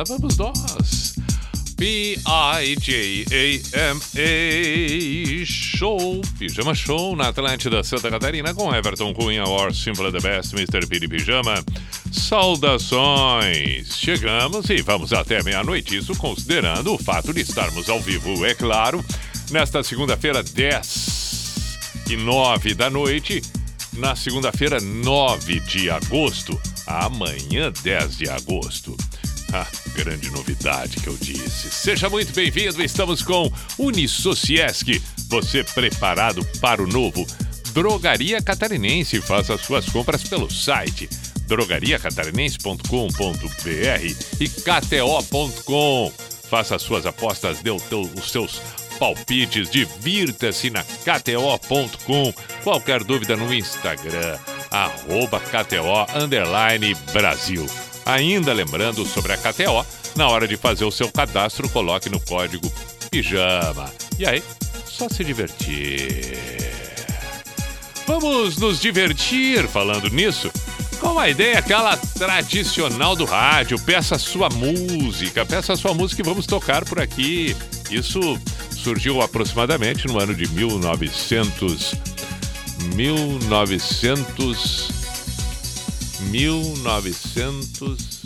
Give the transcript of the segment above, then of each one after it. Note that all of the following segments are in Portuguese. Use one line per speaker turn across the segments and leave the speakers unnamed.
lá vamos nós. P-I-J-A-M-A Show, Pijama Show na Atlântida Santa Catarina com Everton Cunha, or Simple the Best, Mr. Piri Pijama. Saudações! Chegamos e vamos até meia-noite, isso considerando o fato de estarmos ao vivo, é claro, nesta segunda-feira, 10 e 9 da noite, na segunda-feira, 9 de agosto, amanhã, 10 de agosto. Ah, grande novidade que eu disse. Seja muito bem-vindo, estamos com Unisociesc. Você preparado para o novo? Drogaria Catarinense. Faça suas compras pelo site drogariacatarinense.com.br e kto.com. Faça suas apostas, dê os seus palpites, divirta-se na kto.com. Qualquer dúvida no Instagram, arroba KTO Brasil. Ainda lembrando sobre a KTO, na hora de fazer o seu cadastro, coloque no código PIJAMA. E aí, só se divertir. Vamos nos divertir falando nisso com a ideia aquela tradicional do rádio. Peça sua música, peça sua música e vamos tocar por aqui. Isso surgiu aproximadamente no ano de 1900. 1900. 1900.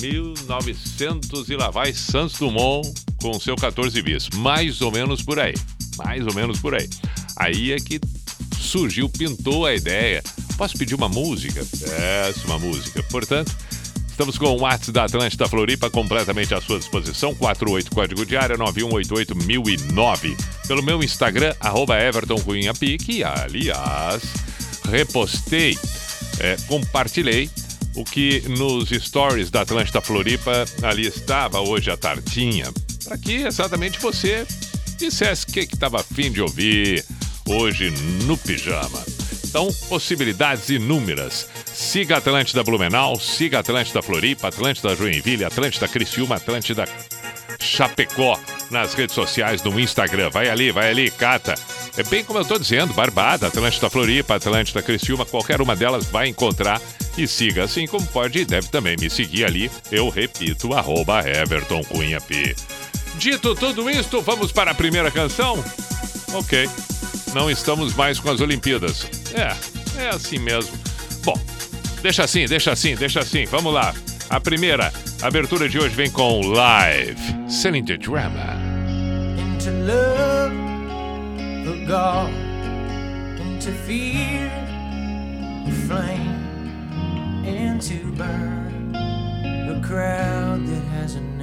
1900 e lá vai Santos Dumont com seu 14 bis. Mais ou menos por aí. Mais ou menos por aí. Aí é que surgiu, pintou a ideia. Posso pedir uma música? Peço uma música. Portanto, estamos com o WhatsApp da Atlântida Floripa completamente à sua disposição. 48 código de área 9188009. Pelo meu Instagram, arroba Everton Cunha Pique. Aliás, repostei, é, compartilhei o que nos stories da Atlântida Floripa ali estava hoje a tartinha. Para que exatamente você dissesse o que estava afim de ouvir hoje no pijama. Então, possibilidades inúmeras. Siga Atlântida Blumenau, siga Atlântida Floripa, Atlântida Joinville, Atlântida Criciúma, Atlântida Chapecó nas redes sociais, no Instagram. Vai ali, vai ali, cata. É bem como eu tô dizendo, Barbada, Atlântida Floripa, Atlântida Criciúma, qualquer uma delas vai encontrar e siga, assim como pode e deve também me seguir ali. Eu repito, arroba Everton Cunha P. Dito tudo isto, vamos para a primeira canção? Ok, não estamos mais com as Olimpíadas. É, é assim mesmo. Bom, deixa assim, deixa assim, deixa assim, vamos lá. A primeira abertura de hoje vem com Live, Selling the Drama.
God fear, the flame, and to burn the crowd that hasn't.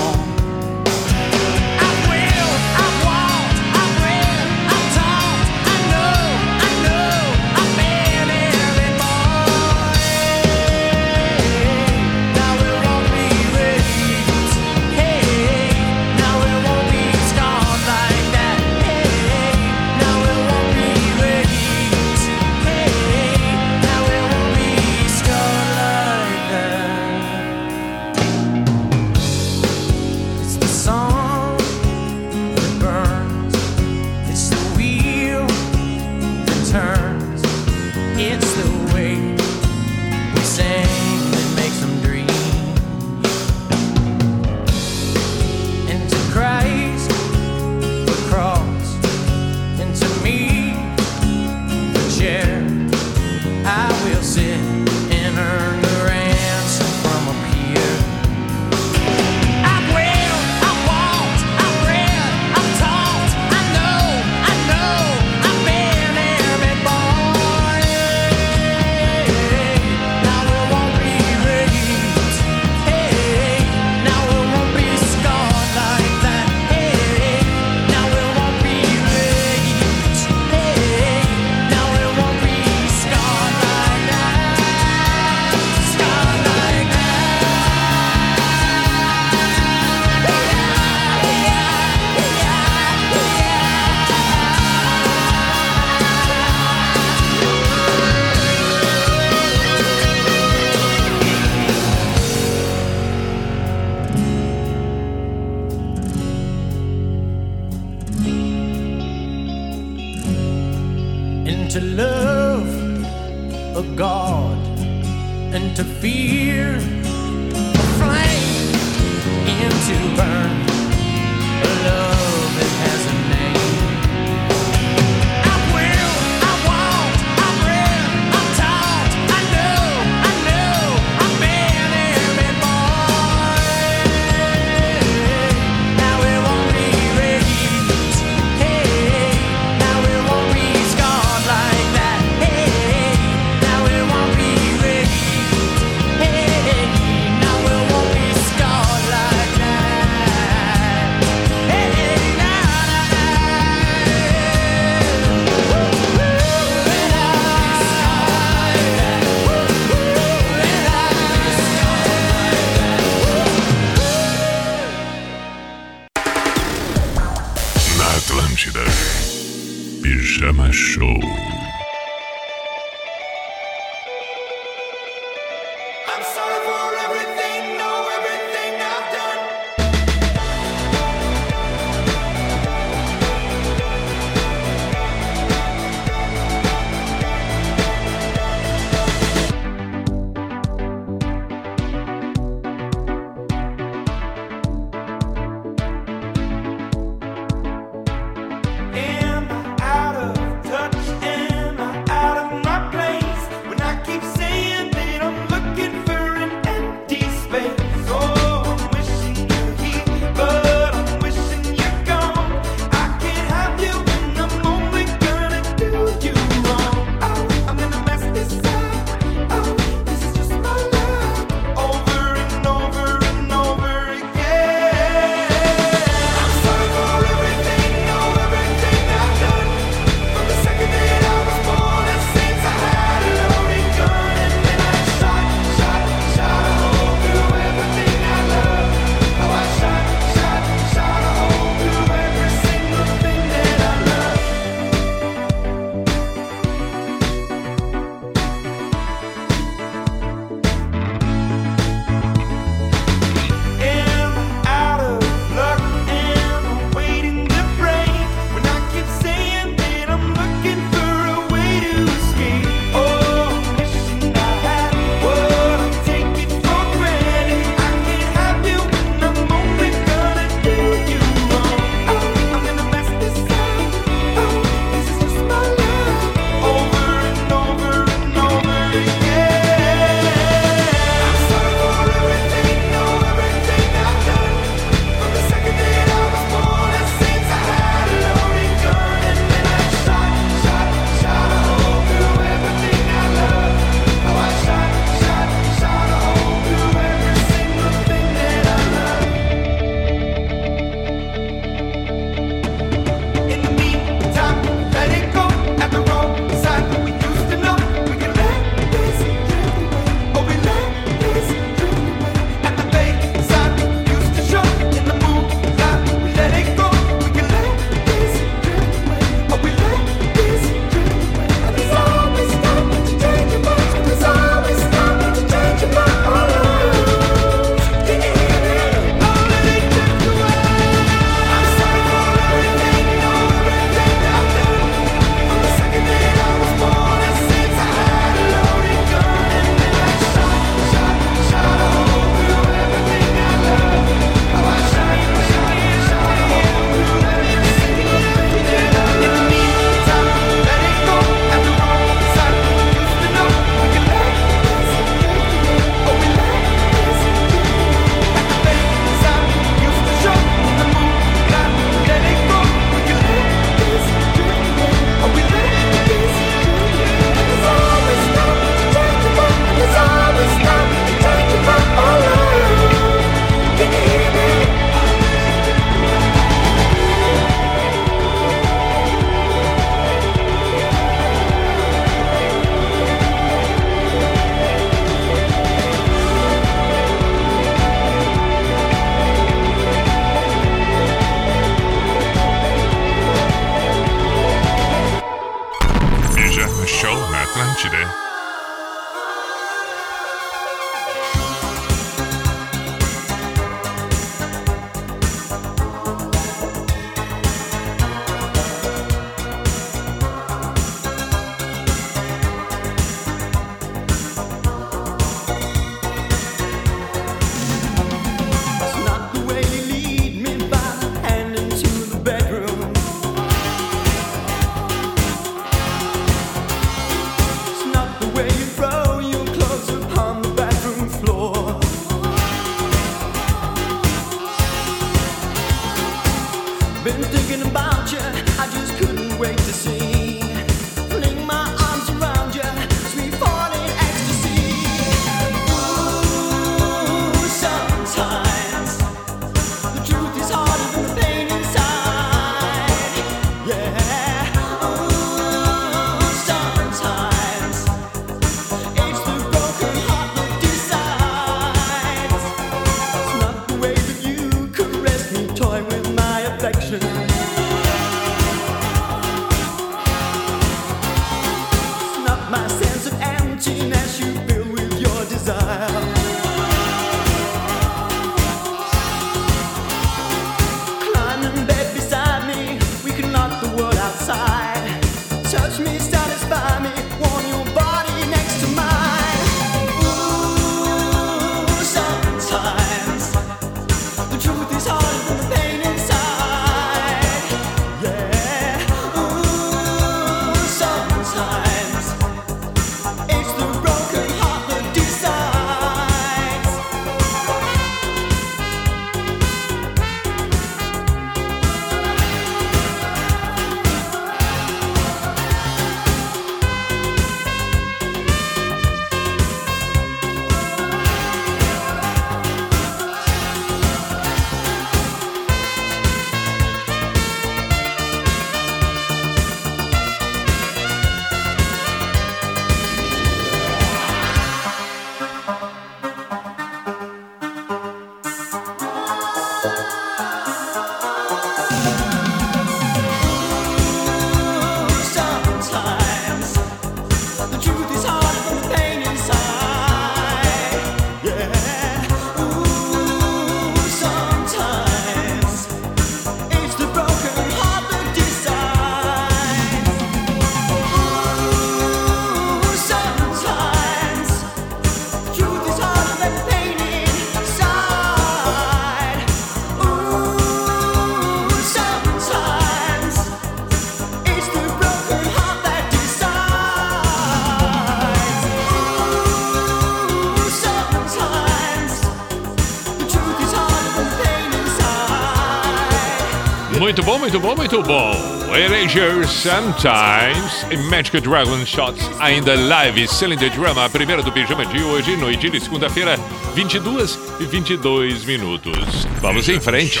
Muito bom, muito bom, muito bom. Erasure Sometimes e Magic Dragon Shots ainda live Cylinder Drama, a primeira do pijama de hoje, noite de segunda-feira, 22 e 22 minutos. Vamos em frente.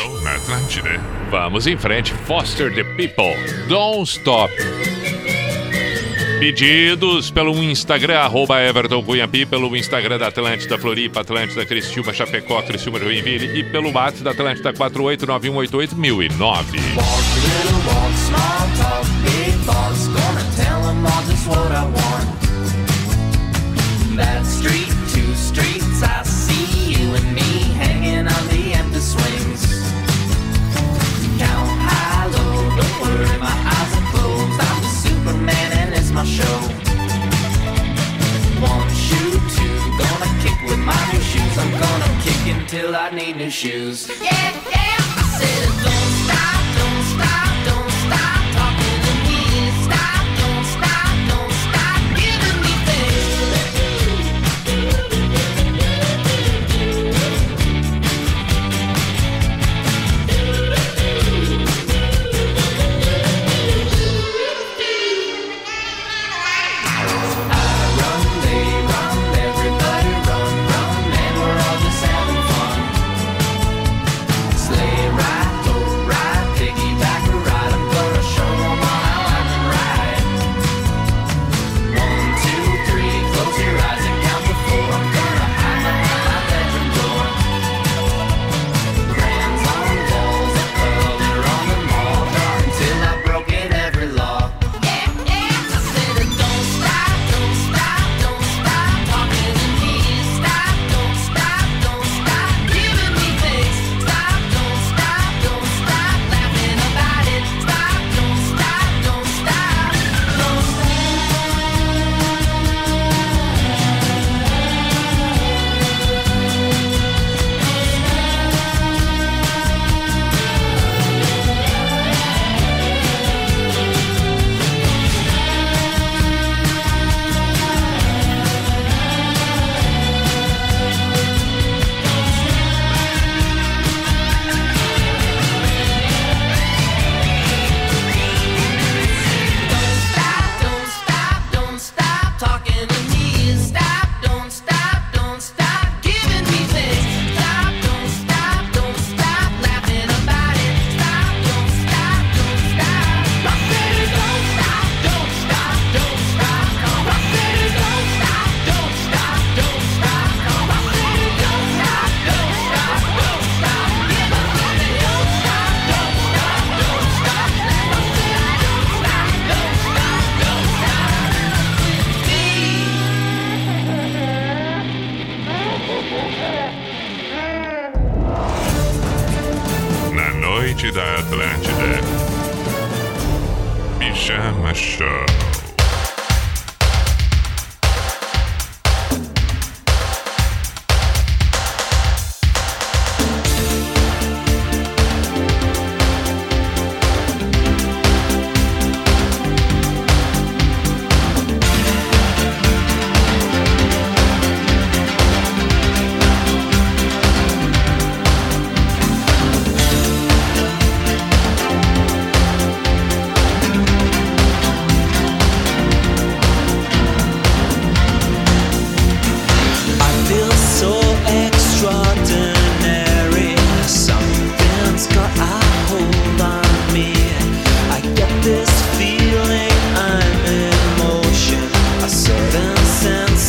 Vamos em frente. Foster the People. Don't Stop. Pedidos pelo Instagram, arroba Everton Cunhapi, pelo Instagram da Atlântida Floripa, Atlântida Cristiúma, Chapecó, Cristiúma Joinville e pelo WhatsApp da Atlântida 489188009.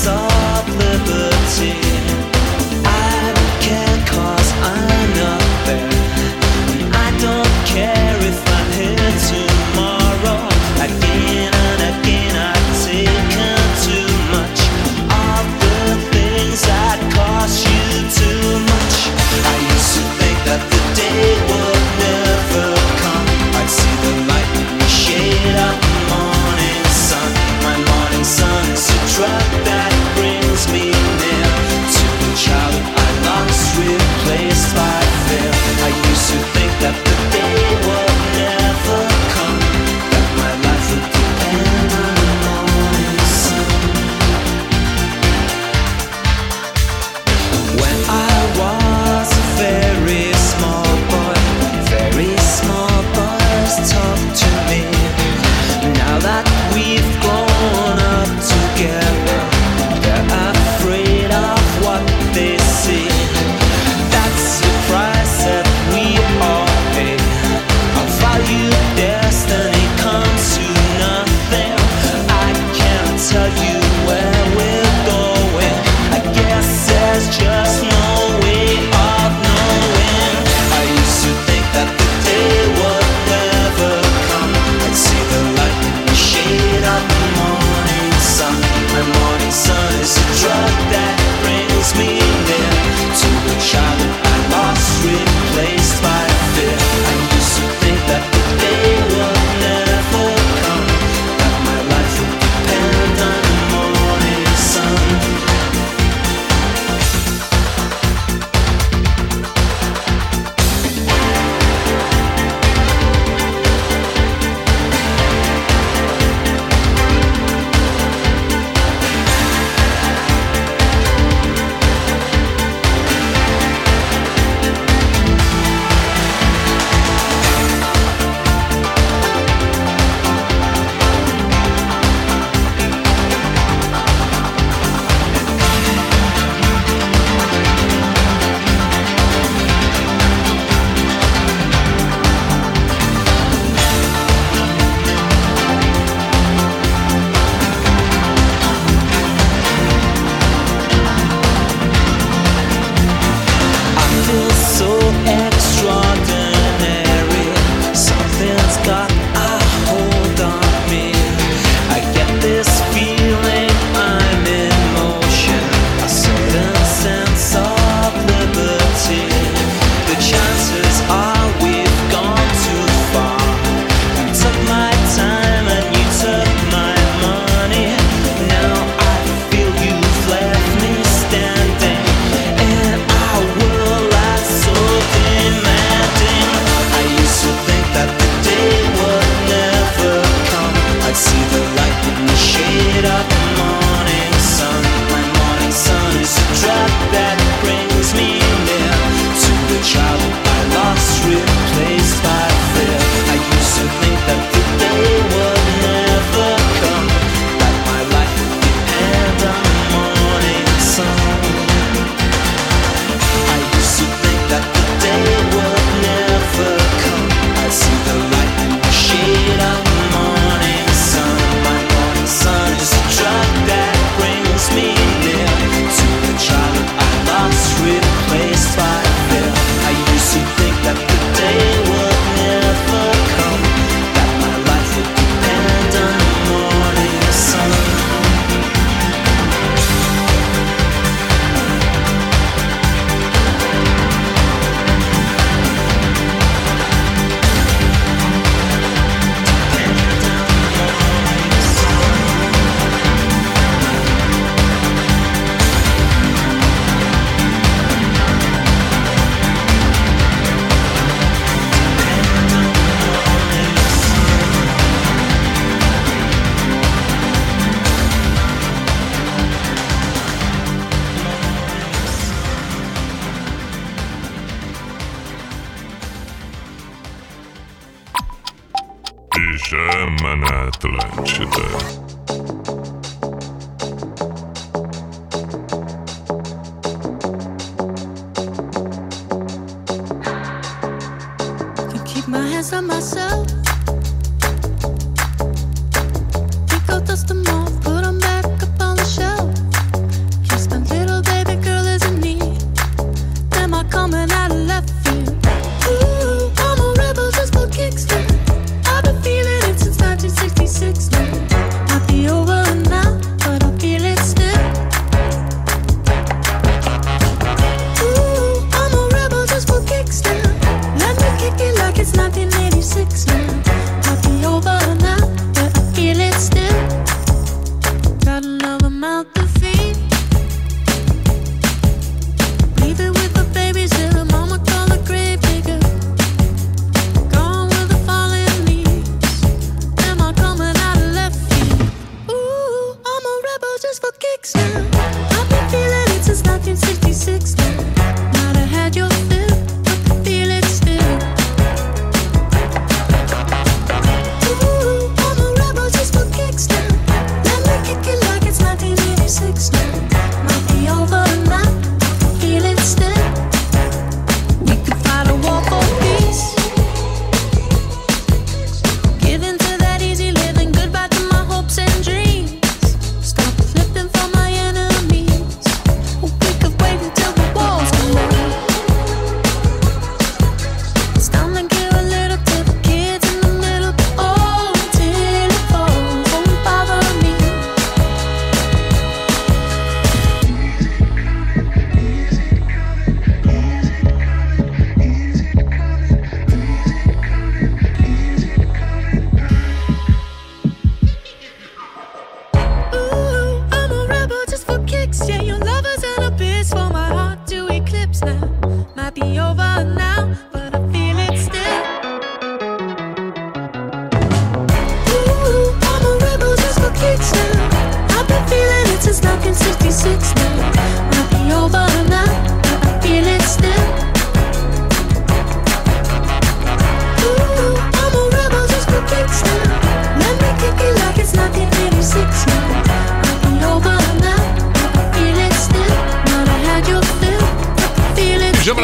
saw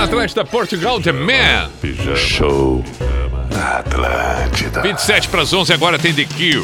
Atlântida,
Portugal, The Man.
Pijama. Show Atlântida.
27 para as 11, agora tem The Kill.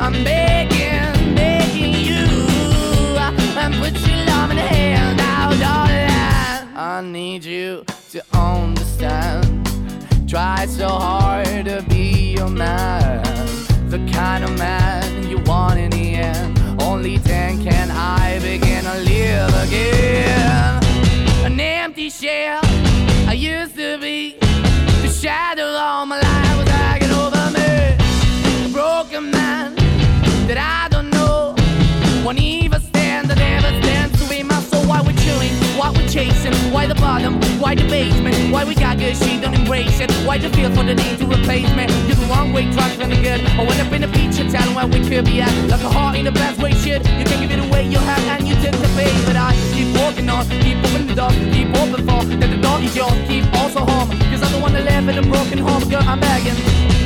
I'm begging, begging you. And put your hand out. I need you to understand. Try so hard to be your man, the kind of man you want in the end. Only then can I begin to live again. An empty shell I used to be. The shadow all my life was hanging that I don't know. Won't even stand, I never stand to be my soul. Why we're chilling, why we're chasing, why the bottom, why the basement, why we got good, she don't embrace it. Why the feel for the need to replace me? You're the wrong way, trying to the good. I went up in the feature town where we could be at. Like a heart in the best way, shit. You can give it away, you have, and you took the bait. But I keep walking on, keep opening the door, keep open for that the door is yours, keep also home. Cause the one that live in a broken home, girl, I'm begging.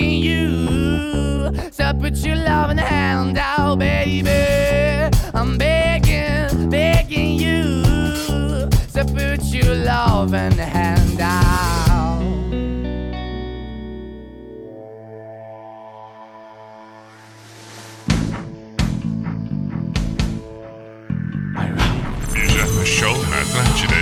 begging you. So put your loving hand out, baby. I'm begging, begging you. So put your loving hand out.
Pijama Show na Atlântida.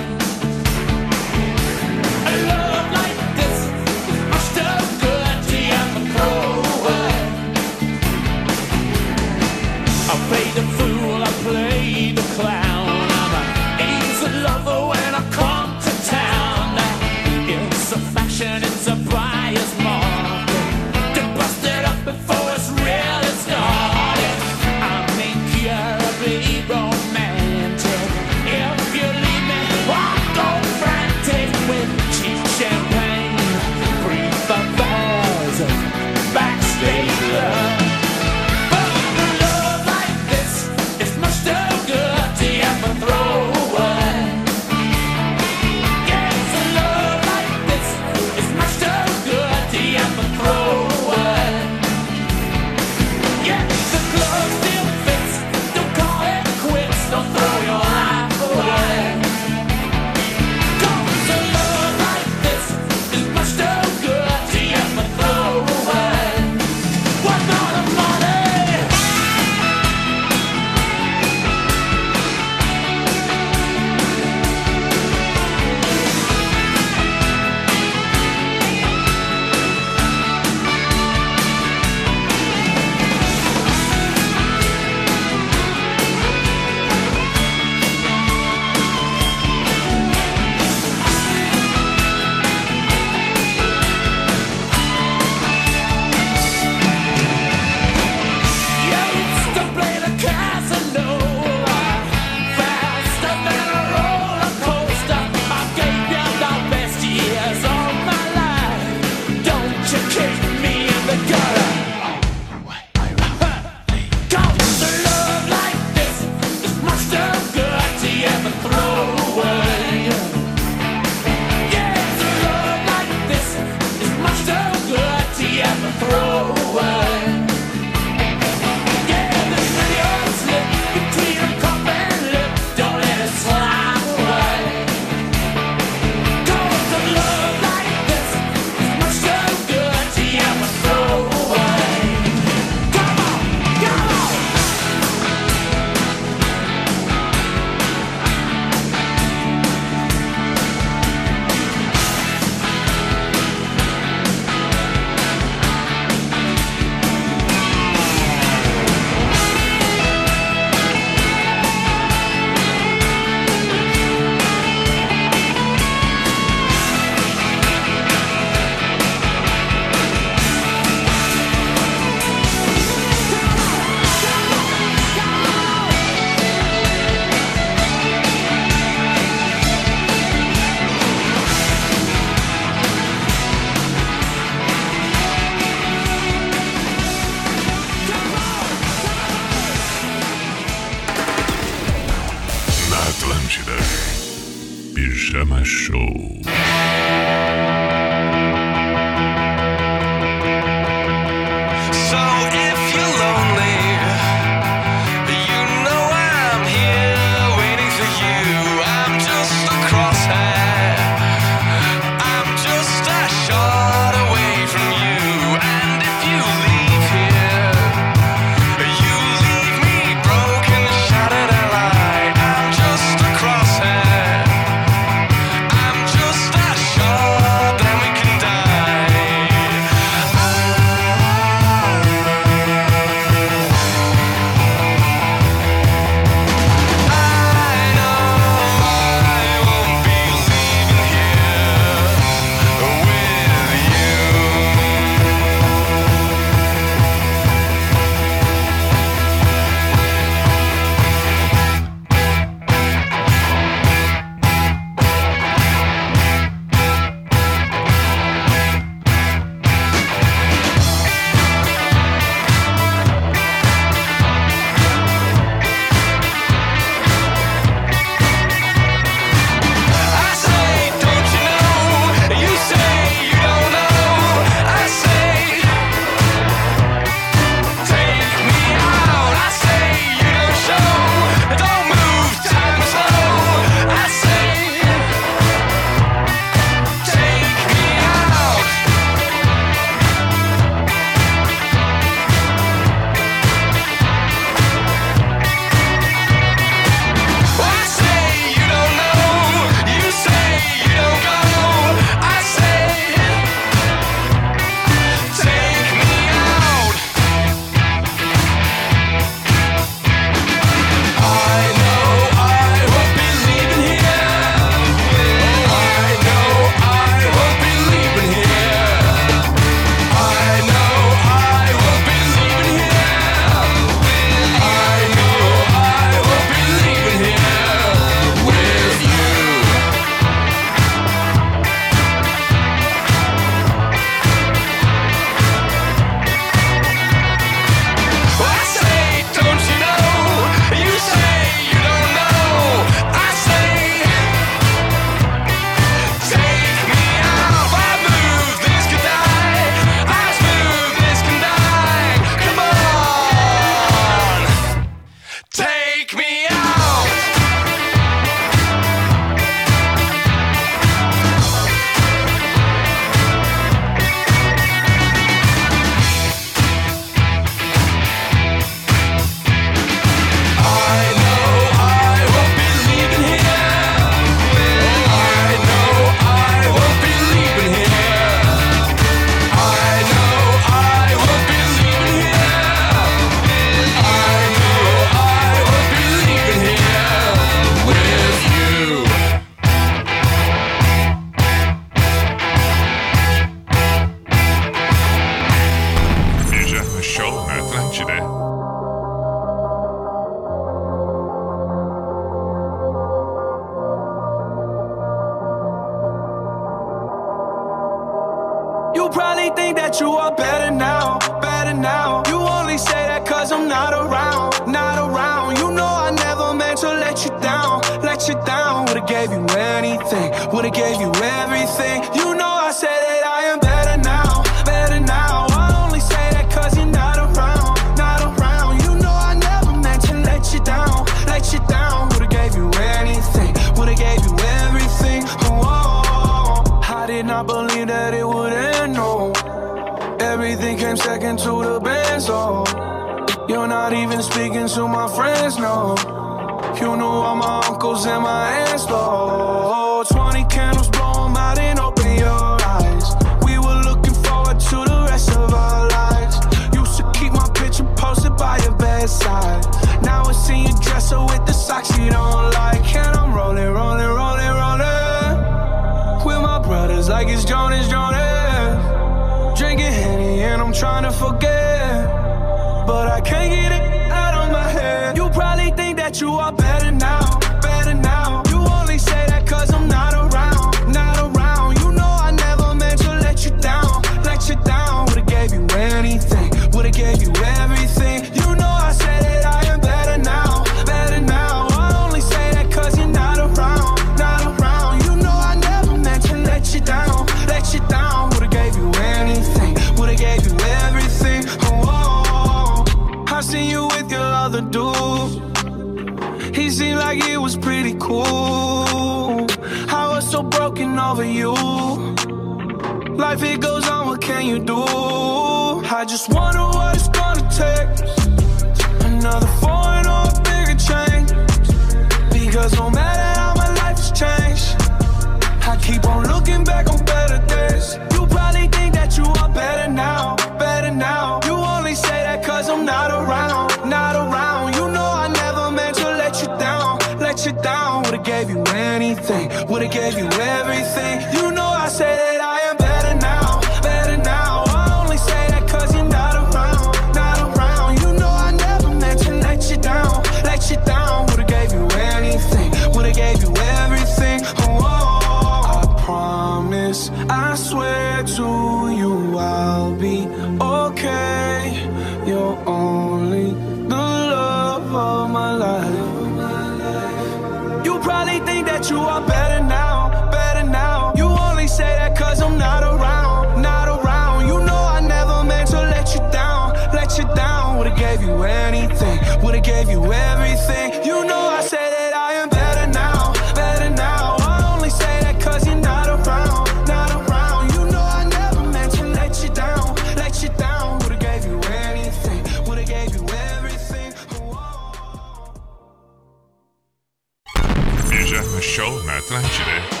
Show na Atlântida.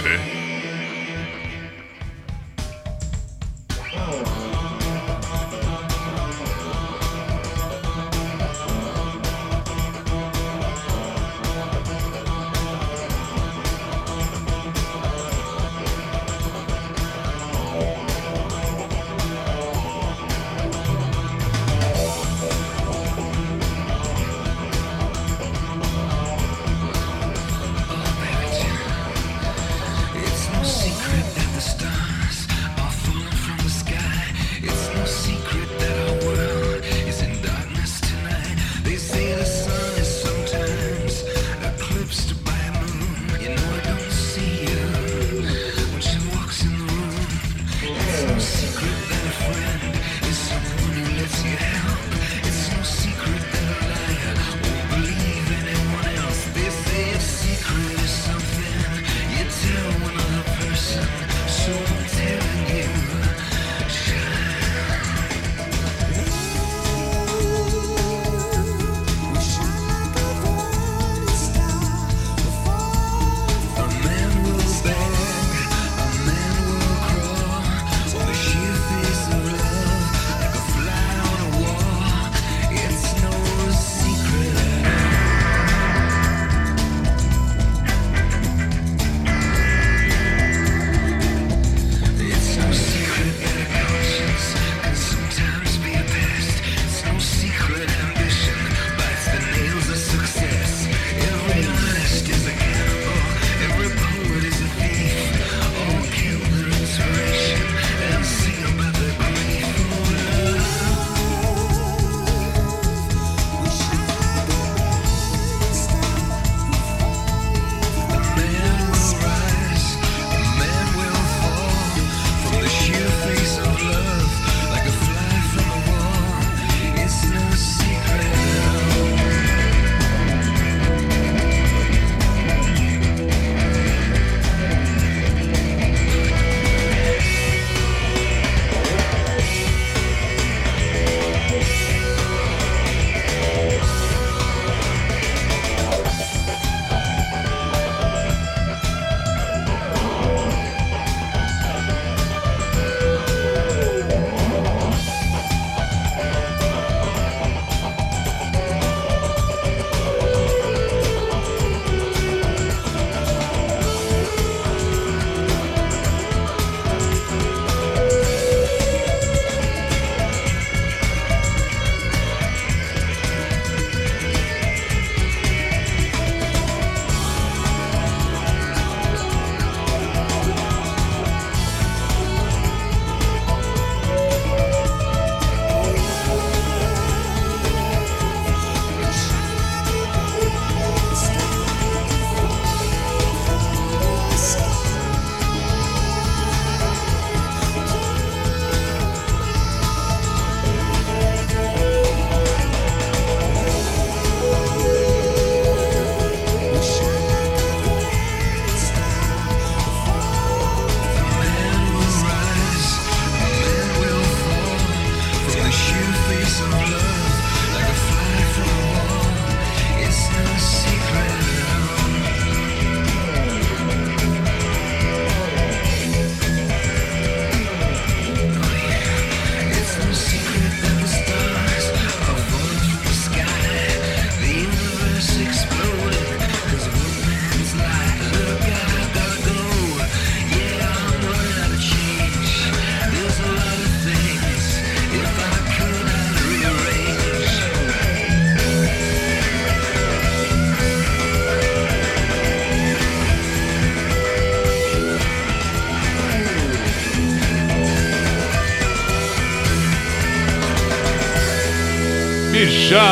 né?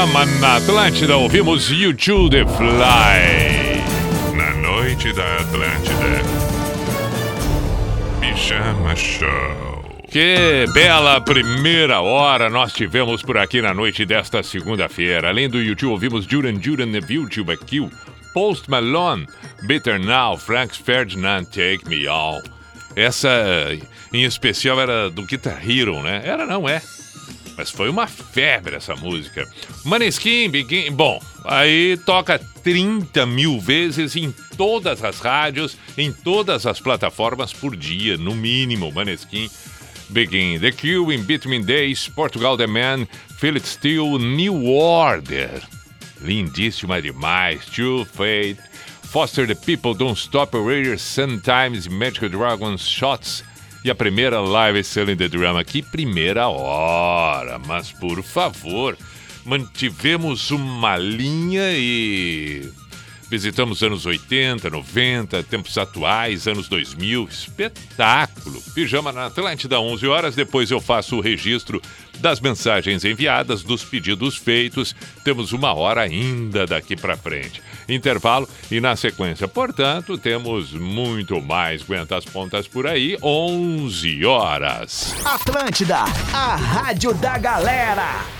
programa na Atlântida
ouvimos You to the
Fly.
Na
noite da Atlântida. Pijama Show.
Que bela primeira hora nós tivemos por aqui na noite desta segunda-feira. Além do YouTube, ouvimos Duran Duran The YouTube Kill, Post Malone, Bitter Now, Frank Ferdinand, Take Me All. Essa, em especial, era do Guitar tá Hero, né? Era, não é? Mas foi uma febre essa música. Maneskin, Begin... Bom, aí toca 30 mil vezes em todas as rádios, em todas as plataformas por dia, no mínimo. Maneskin, Begin. The Cure, In Between Days, Portugal The Man, It Still, New Order. Lindíssima demais. True Fate, Foster the People, Don't Stop Raiders, Sometimes, Magical Dragons, Shots e a primeira live Selling the Drama. Que primeira hora, mas por favor, mantivemos uma linha e visitamos anos 80, 90, tempos atuais, anos 2000, espetáculo. Pijama na Atlântida, 11 horas, depois eu faço o registro das mensagens enviadas, dos pedidos feitos. Temos uma hora ainda daqui para frente. Intervalo e na sequência, portanto, temos muito mais Aguenta as Pontas por aí, 11 horas.
Atlântida, a rádio da galera.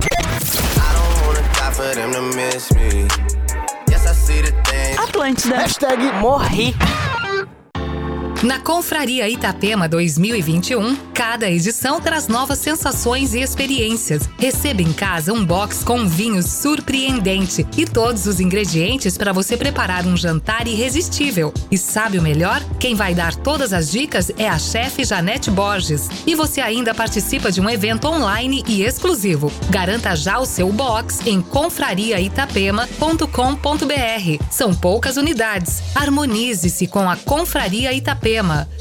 Atlântida. Hashtag morri.
Na Confraria Itapema 2021, cada edição traz novas sensações e experiências. Receba em casa um box com vinho surpreendente e todos os ingredientes para você preparar um jantar irresistível. E sabe o melhor? Quem vai dar todas as dicas é a chefe Janete Borges. E você ainda participa de um evento online e exclusivo. Garanta já o seu box em confrariaitapema.com.br. São poucas unidades. Harmonize-se com a Confraria Itapema.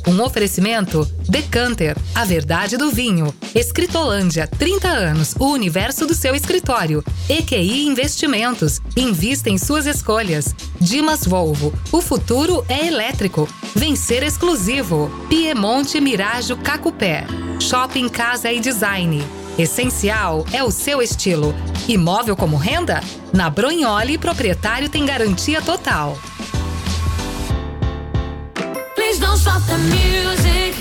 Um oferecimento Decanter, a verdade do vinho. Escritolândia, 30 anos, o universo do seu escritório. EQI Investimentos, invista em suas escolhas. Dimas Volvo, o futuro é elétrico. Vencer exclusivo. Piemonte Mirajo Cacupé. Shopping Casa e Design. Essencial é o seu estilo. Imóvel como renda? Na Bronholi, proprietário tem garantia total.
Please don't stop the music.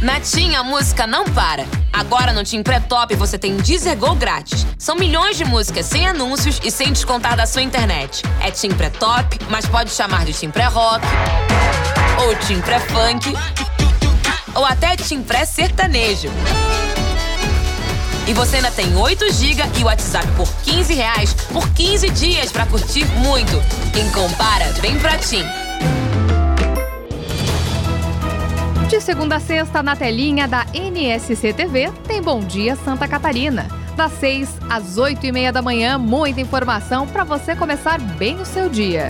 Na TIM, a música não para. Agora no TIM Pré-Top você tem Deezer grátis. São milhões de músicas sem anúncios e sem descontar da sua internet. É TIM Pré-Top, mas pode chamar de TIM Pré-Rock, ou TIM Pré-Funk, ou até TIM Pré-Sertanejo. E você ainda tem 8 GB e WhatsApp por 15 reais por 15 dias pra curtir muito. Quem compara, vem pra TIM.
De segunda a sexta, na telinha da NSC TV, tem Bom Dia Santa Catarina. Das 6 às 8 e meia da manhã, muita informação para você começar bem o seu dia.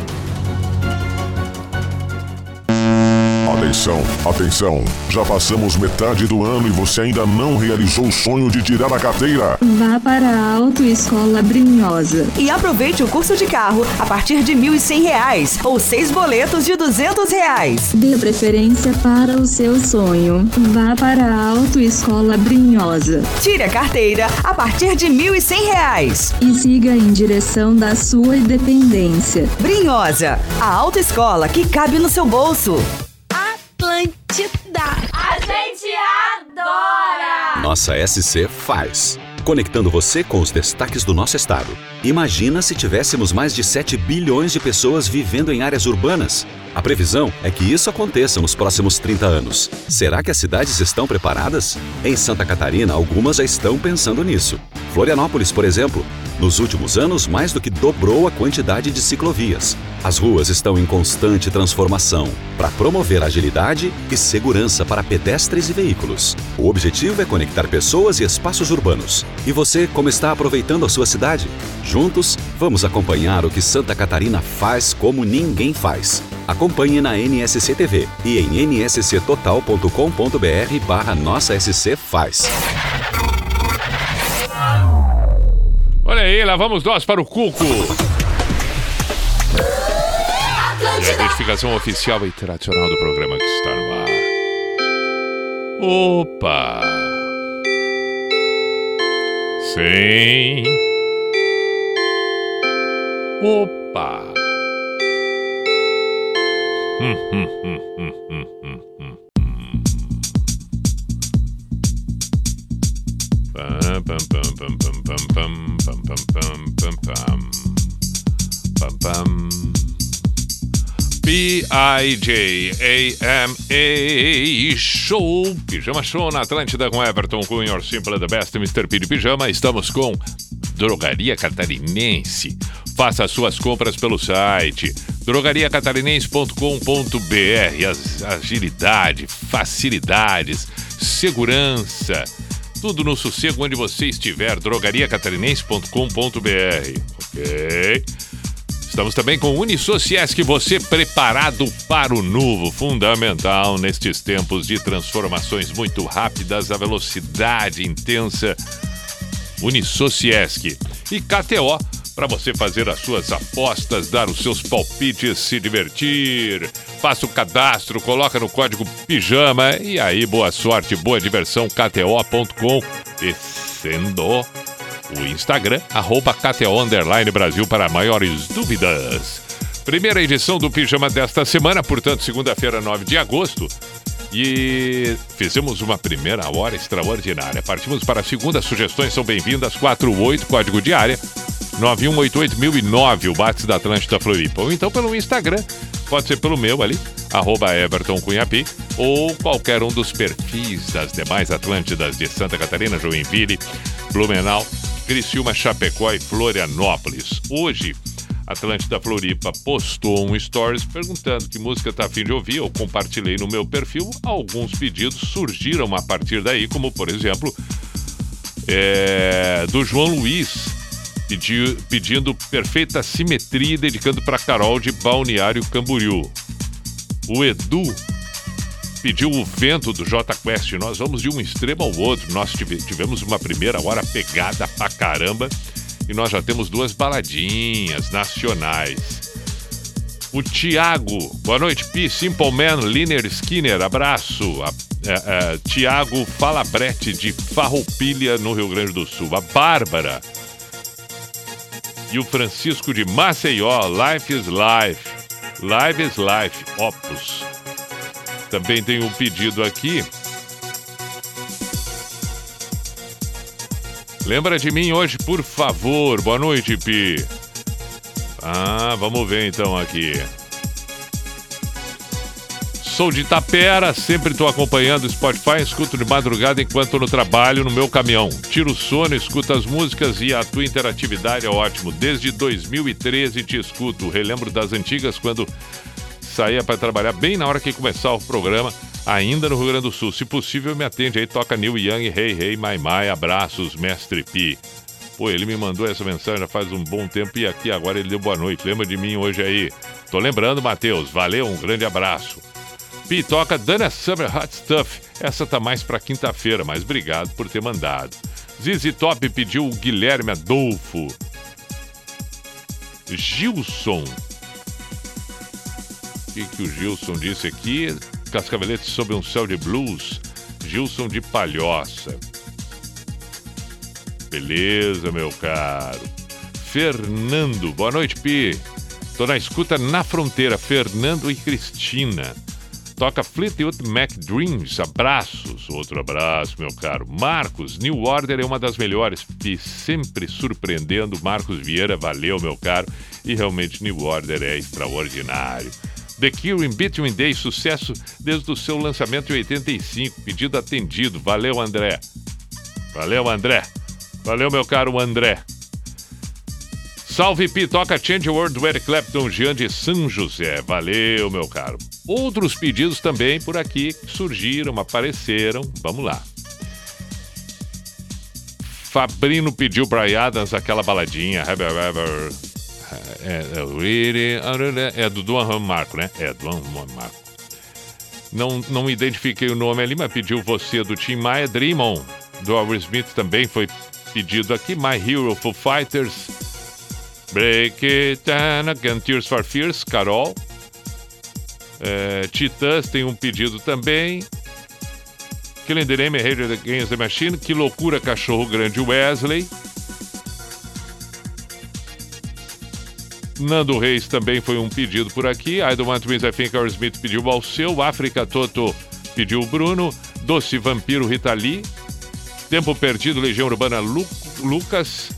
Atenção, atenção. Já passamos metade do ano e você ainda não realizou o sonho de tirar a carteira.
Vá para a Autoescola Brinhosa.
E aproveite o curso de carro a partir de R$ 1.100 ou seis boletos de 200 reais.
Dê preferência para o seu sonho. Vá para a Autoescola Brinhosa.
Tire a carteira a partir de R$ 1.100
e siga em direção da sua independência.
Brinhosa, a autoescola que cabe no seu bolso.
Atlântida. A gente adora!
Nossa SC faz. Conectando você com os destaques do nosso estado. Imagina se tivéssemos mais de 7 bilhões de pessoas vivendo em áreas urbanas. A previsão é que isso aconteça nos próximos 30 anos. Será que as cidades estão preparadas? Em Santa Catarina, algumas já estão pensando nisso. Florianópolis, por exemplo, nos últimos anos mais do que dobrou a quantidade de ciclovias. As ruas estão em constante transformação para promover agilidade e segurança para pedestres e veículos. O objetivo é conectar pessoas e espaços urbanos. E você, como está aproveitando a sua cidade? Juntos, vamos acompanhar o que Santa Catarina faz como ninguém faz. Acompanhe na NSC TV e em nsctotal.com.br barra Nossa SC Faz.
Olha aí, lá vamos nós para o Cuco. E a identificação oficial e tradicional do programa que está no ar. Opa! Sim. Opa! Hum, hum, hum, hum, hum, hum, hum. P-I-J-A-M-A Show, Pijama Show na Atlântida com Everton com Your Simple the Best, Mr. P de Pijama. Estamos com Drogaria Catarinense. Faça suas compras pelo site drogariacatarinense.com.br. Agilidade, facilidades, segurança, tudo no sossego onde você estiver. drogariacatarinense.com.br. Ok? Estamos também com Unisociesc, você preparado para o novo, fundamental nestes tempos de transformações muito rápidas, a velocidade intensa. Unisociesc e KTO para você fazer as suas apostas, dar os seus palpites, se divertir. Faça o cadastro, coloca no código pijama e aí boa sorte, boa diversão, kto.com. Descendo o Instagram, arroba KTO Underline Brasil para maiores dúvidas. Primeira edição do Pijama desta semana, portanto, segunda-feira, 9 de agosto. E fizemos uma primeira hora extraordinária. Partimos para a segunda. Sugestões são bem-vindas. 48, código de área. 9188009, o Bates da Atlântida Floripa. Ou então pelo Instagram. Pode ser pelo meu ali, arroba Everton Cunhapi, ou qualquer um dos perfis das demais Atlântidas de Santa Catarina, Joinville, Blumenau, Criciúma, Chapecó e Florianópolis. Hoje, Atlântida Floripa postou um stories perguntando que música tá afim de ouvir. Eu compartilhei no meu perfil. Alguns pedidos surgiram a partir daí, como por exemplo, é, do João Luiz, pedi- pedindo perfeita simetria e dedicando para Carol de Balneário Camboriú. O Edu pediu o vento do J Quest. Nós vamos de um extremo ao outro. Nós tive- tivemos uma primeira hora pegada pra caramba e nós já temos duas baladinhas nacionais. O Tiago, boa noite, Pi, Simple Man, Liner Skinner, abraço. A, é, é, Tiago Falabrete, de Farroupilha, no Rio Grande do Sul. A Bárbara. E o Francisco de Maceió, Life is Life. Life is Life, Opus. Também tem um pedido aqui. Lembra de mim hoje, por favor. Boa noite, Pi. Ah, vamos ver então aqui. Sou de Itapera, sempre estou acompanhando o Spotify, escuto de madrugada enquanto no trabalho, no meu caminhão. Tiro o sono, escuto as músicas e a tua interatividade é ótimo. Desde 2013 te escuto. Relembro das antigas quando saía para trabalhar bem na hora que começava o programa, ainda no Rio Grande do Sul. Se possível, me atende aí, toca Neil Young, Hey Hey, My My, abraços, Mestre Pi. Pô, ele me mandou essa mensagem já faz um bom tempo e aqui agora ele deu boa noite. Lembra de mim hoje aí? Tô lembrando, Matheus. Valeu, um grande abraço. Pi, toca Dana Summer Hot Stuff. Essa tá mais pra quinta-feira, mas obrigado por ter mandado. Zizi Top pediu o Guilherme Adolfo. Gilson. O que, que o Gilson disse aqui? Cascavelete sob um céu de blues. Gilson de Palhoça. Beleza, meu caro. Fernando, boa noite, Pi. Tô na escuta na fronteira. Fernando e Cristina. Toca Fleetwood Mac Dreams. Abraços. Outro abraço, meu caro. Marcos, New Order é uma das melhores. Pi, sempre surpreendendo. Marcos Vieira, valeu, meu caro. E realmente New Order é extraordinário. The Cure in Between Days, sucesso desde o seu lançamento em 85. Pedido atendido. Valeu, André. Valeu, André. Valeu, meu caro André. Salve Pi, toca Change World do Eric Clapton, Jean de São José. Valeu, meu caro. Outros pedidos também por aqui surgiram, apareceram. Vamos lá. Fabrino pediu para Adams aquela baladinha. É, do Duan Marco, né? É, Duan Marco. Não, não identifiquei o nome ali, mas pediu você do Tim Maia. Dream On, do Will Smith também foi pedido aqui. My Hero Foo Fighters. Break It Down Again, Tears for Fears, Carol. É, Titãs tem um pedido também. Killing the Name, Rage Against the Machine. Que loucura, cachorro grande Wesley. Nando Reis também foi um pedido por aqui. I Don't Want Miss I Think Our Smith pediu ao seu. África Toto pediu o Bruno. Doce Vampiro Rita Lee. Tempo Perdido, Legião Urbana Lu- Lucas.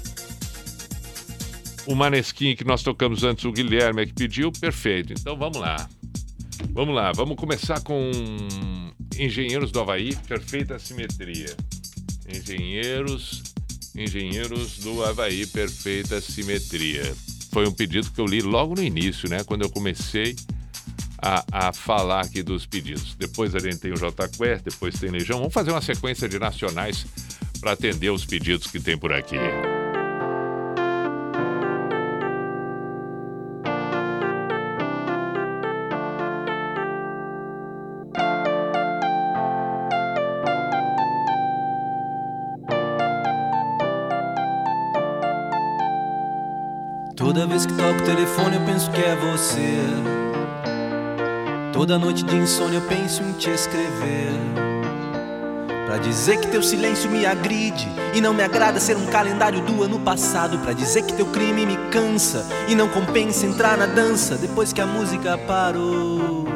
O Maneskin que nós tocamos antes, o Guilherme é que pediu. Perfeito. Então vamos lá. Vamos lá, vamos começar com Engenheiros do Havaí, Perfeita Simetria. Engenheiros, Engenheiros do Havaí, Perfeita Simetria. Foi um pedido que eu li logo no início, né? Quando eu comecei a, a falar aqui dos pedidos. Depois a gente tem o J Quest, depois tem Legião. Vamos fazer uma sequência de nacionais para atender os pedidos que tem por aqui.
Toda vez que toco o telefone eu penso que é você. Toda noite de insônia eu penso em te escrever. Pra dizer que teu silêncio me agride e não me agrada ser um calendário do ano passado. Pra dizer que teu crime me cansa e não compensa entrar na dança depois que a música parou.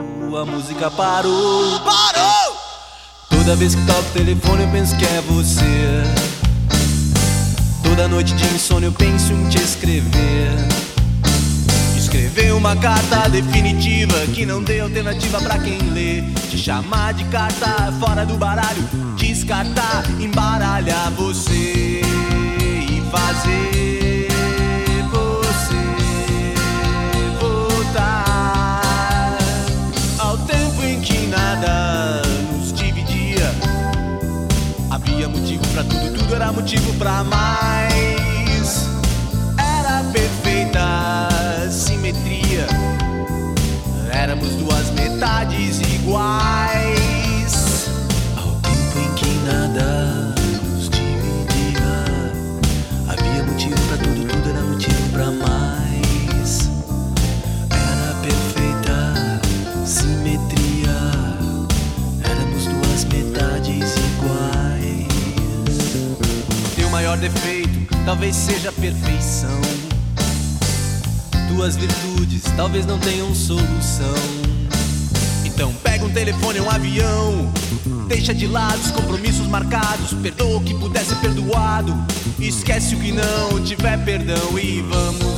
A música parou. Parou! Toda vez que toco o telefone eu penso que é você. Toda noite de insônia eu penso em te escrever. Escrever uma carta definitiva que não dê alternativa pra quem lê. Te chamar de carta fora do baralho, descartar, embaralhar você e fazer motivo pra mais. Era perfeita simetria. Éramos duas metades iguais. Defeito talvez seja perfeição. Tuas virtudes talvez não tenham solução. Então pega um telefone, um avião. Deixa de lado os compromissos marcados. Perdoa o que puder ser perdoado. Esquece o que não tiver perdão. E vamos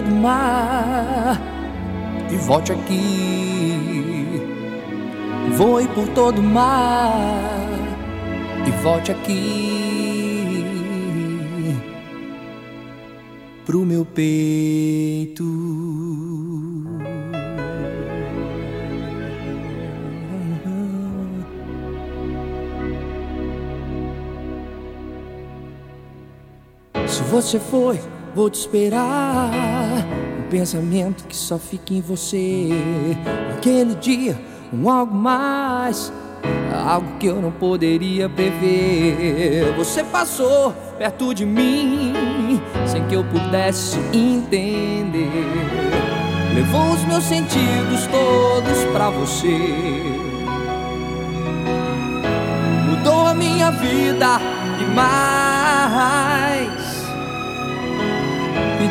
Voe por todo o mar e volte aqui. Voe por todo o mar e volte aqui. Pro meu peito. Se você foi, vou te esperar.
pensamento que só fica em você. Aquele dia, um algo mais, algo que eu não poderia prever. Você passou perto de mim, sem que eu pudesse entender. Levou os meus sentidos todos pra você. Mudou a minha vida e mais.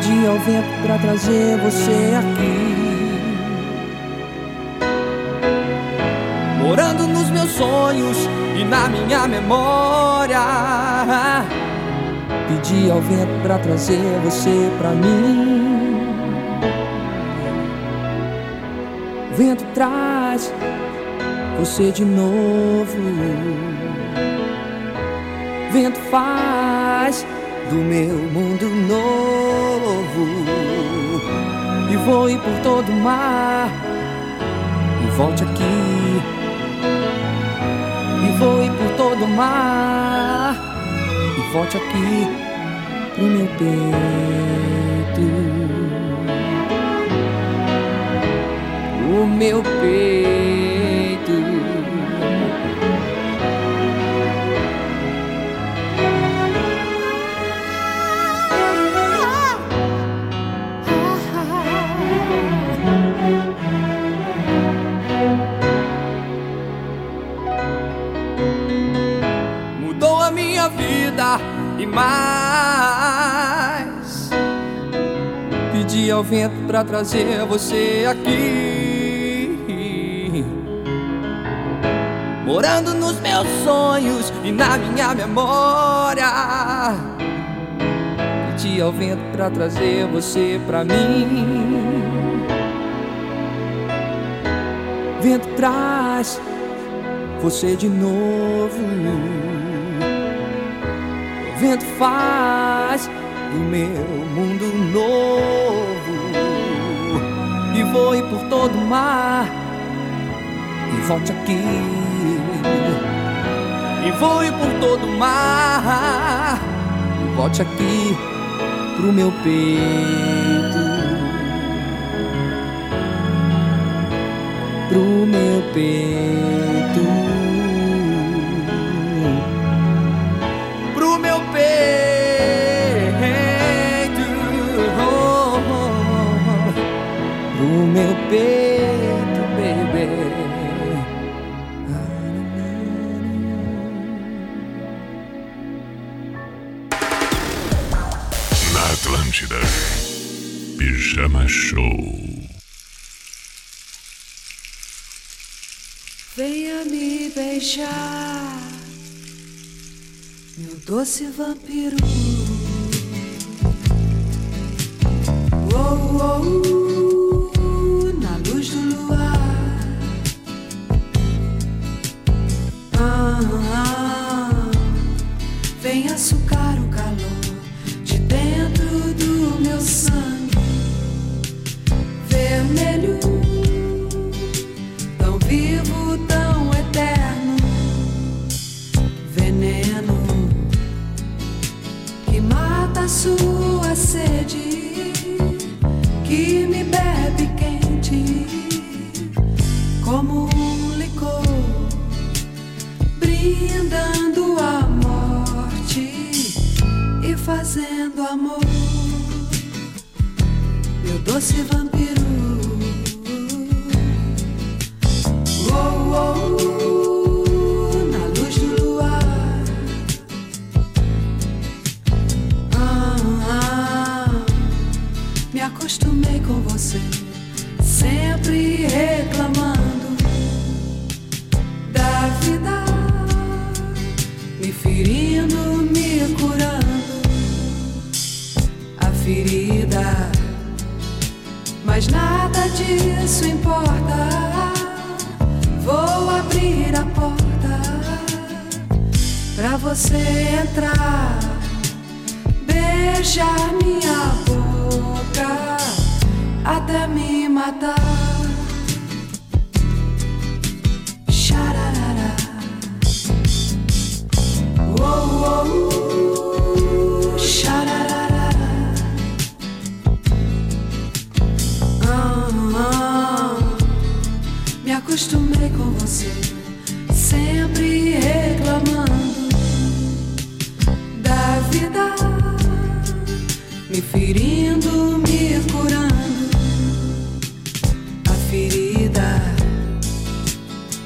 Pedi ao vento pra trazer você aqui. Morando nos meus sonhos e na minha memória. Pedi ao vento pra trazer você pra mim. O vento traz você de novo. O vento faz do meu mundo novo. E voe por todo o mar. E volte aqui. E voe por todo o mar. E volte aqui pro meu peito. O meu peito. Mudou a minha vida e mais. Pedi ao vento pra trazer você aqui. Morando nos meus sonhos e na minha memória. Pedi ao vento pra trazer você pra mim. Vento traz você de novo. Vento faz do meu mundo novo e voe por todo o mar e volte aqui. E voe por todo o mar e volte aqui pro meu peito. Pro meu peito.
Pijama Show.
Venha me beijar, meu doce vampiro. Oh, oh, me ferindo, me curando a ferida.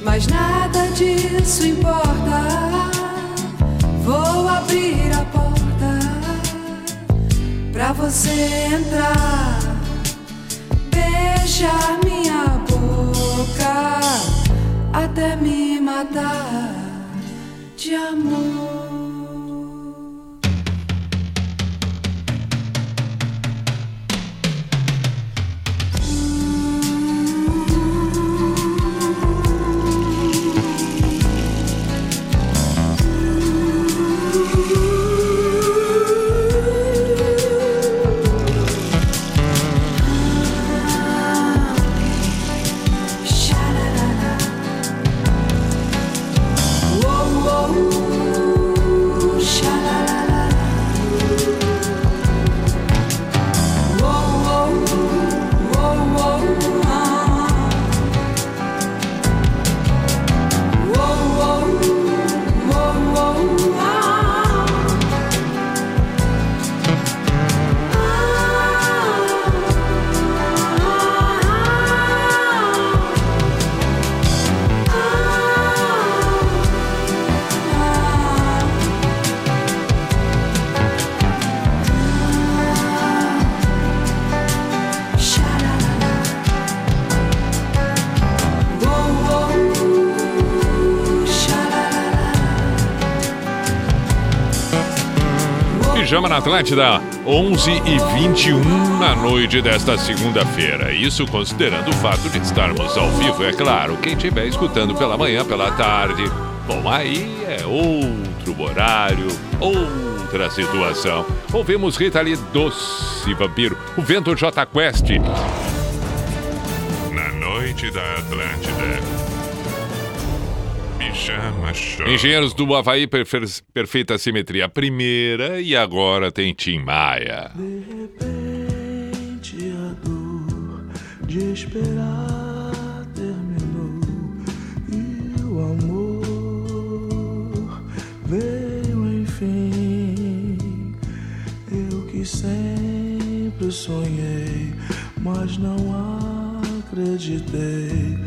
Mas nada disso importa. Vou abrir a porta pra você entrar. Beijar minha boca até me matar de amor.
Na Atlântida, 11 e 21 na noite desta segunda-feira. Isso considerando o fato de estarmos ao vivo, é claro. Quem estiver escutando pela manhã, pela tarde, bom, aí é outro horário, outra situação. Ouvimos Rita Lee, Doce Vampiro, o Vento J Quest.
Na noite da
Engenheiros do Havaí, perfe- perfeita simetria. Primeira e agora tem Tim Maia.
De repente a dor de esperar terminou e o amor veio enfim. Eu que sempre sonhei, mas não acreditei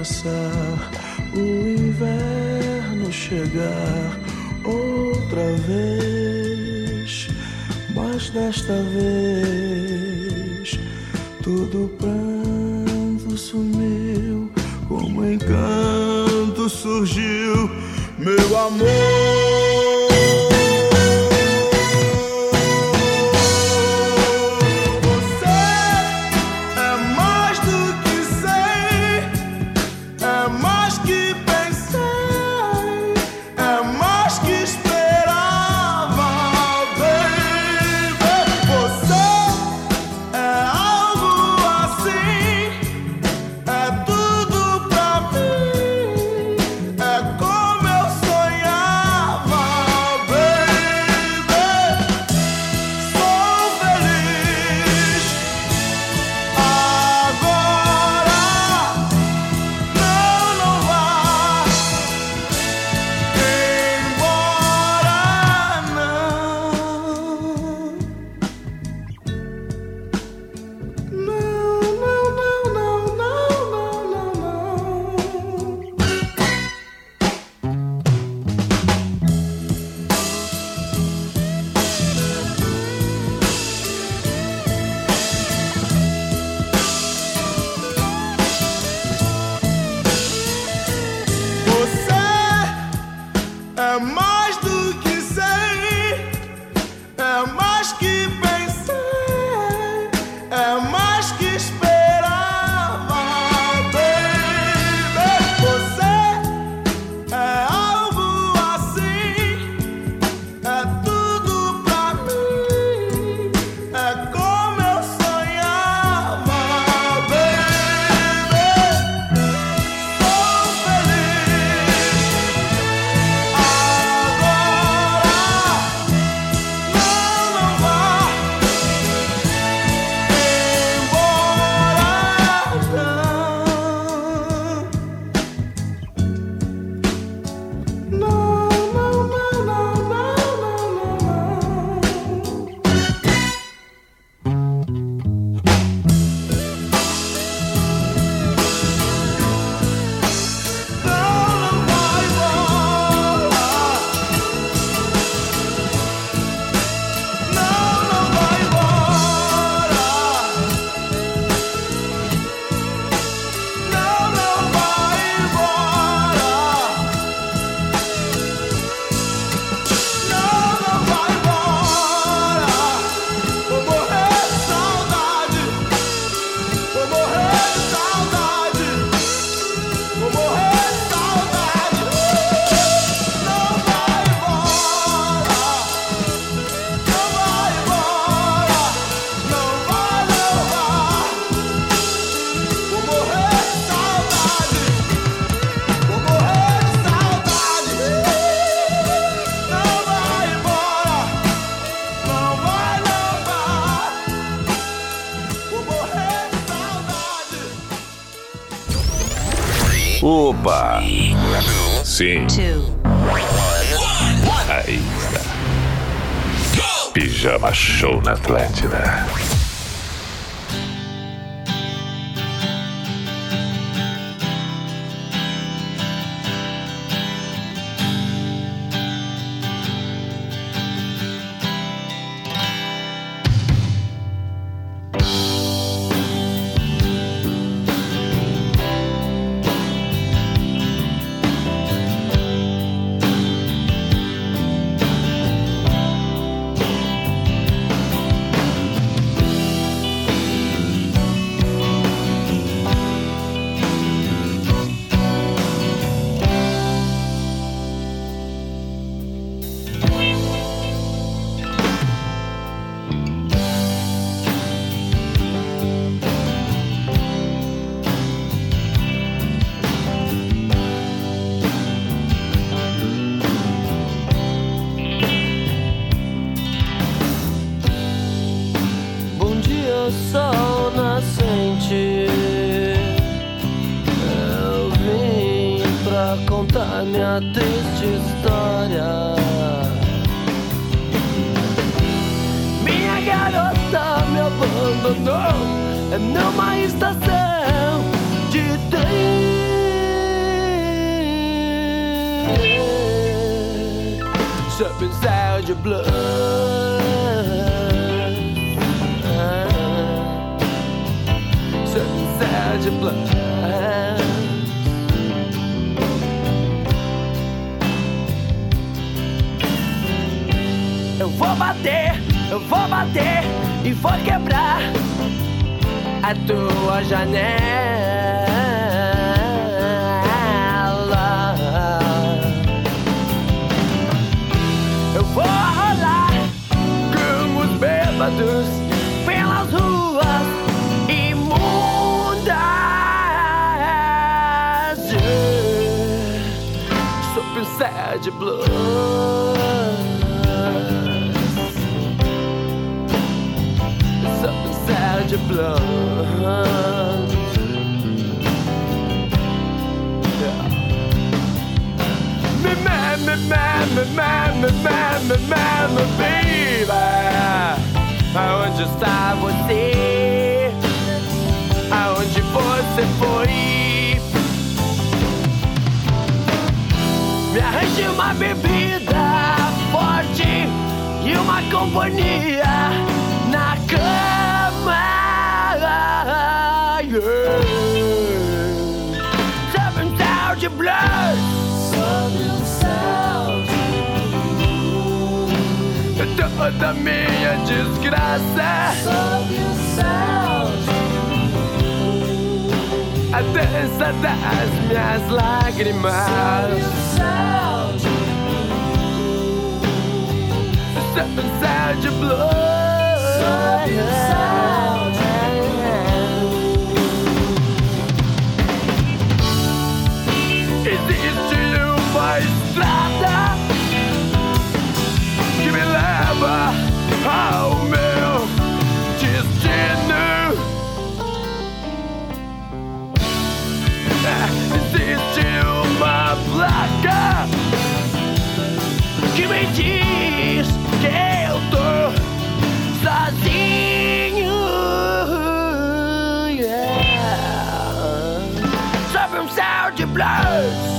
passar, o inverno chegar outra vez, mas desta vez todo pranto sumiu, como encanto surgiu, meu amor.
to that. Triste história. Minha garota me abandonou numa estação de trem. Céu de blue. Eu vou bater e vou quebrar a tua janela. Eu vou rolar com os bêbados pelas ruas imundas. Sob o de blues. Me man, me man, me man, me man, me man, me baby. Aonde está você? Aonde você foi? Me arranje uma bebida forte e uma companhia na cama yeah. Something's out your blood. Something's out your blood. Da minha desgraça. Something's out a dança das minhas lágrimas. Something's out your blood. Something's out. Estrada que me leva ao meu destino. É, Existe uma placa que me diz que eu tô sozinho. Yeah. Sobe um céu de blues.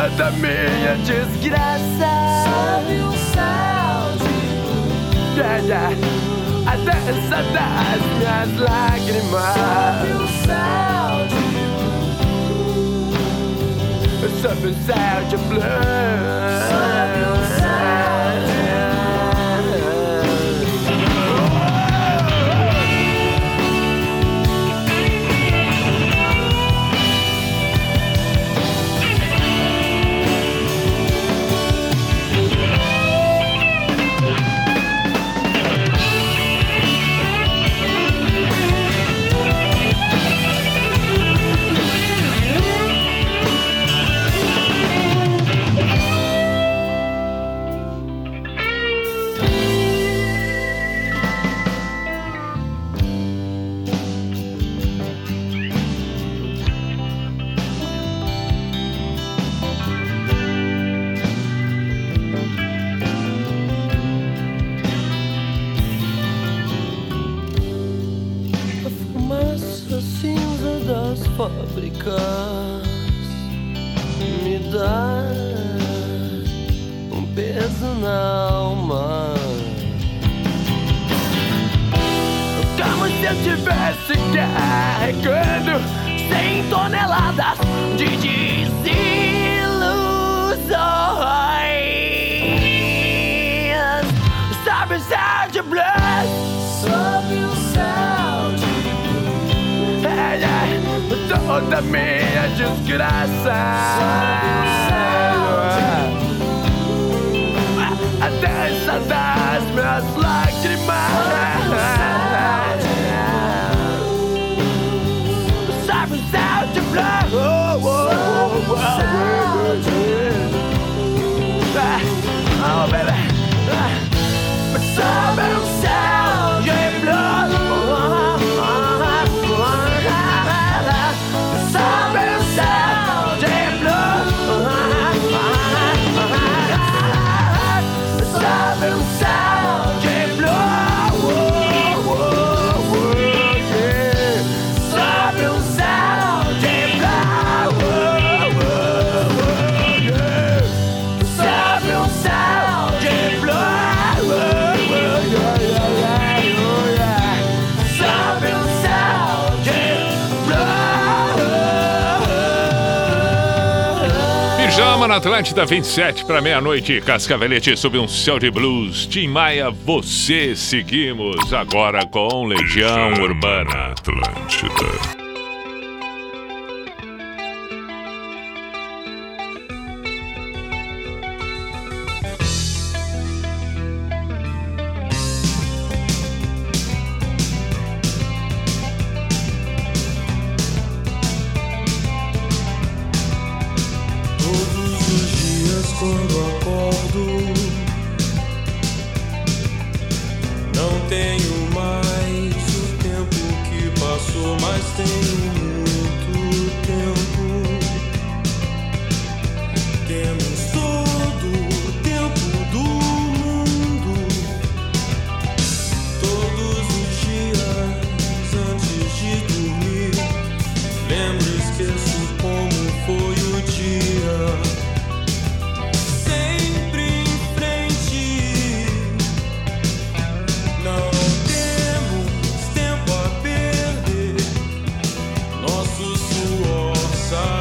Toda minha desgraça. Sobe um céu de yeah, yeah. A dança das minhas lágrimas. Sobe um céu de Sobe um céu de blues.
Atlântida 27 para meia-noite, Cascavelete sob um céu de blues. Tim Maia, você seguimos agora com Legião Urbana.
Atlântida.
sun.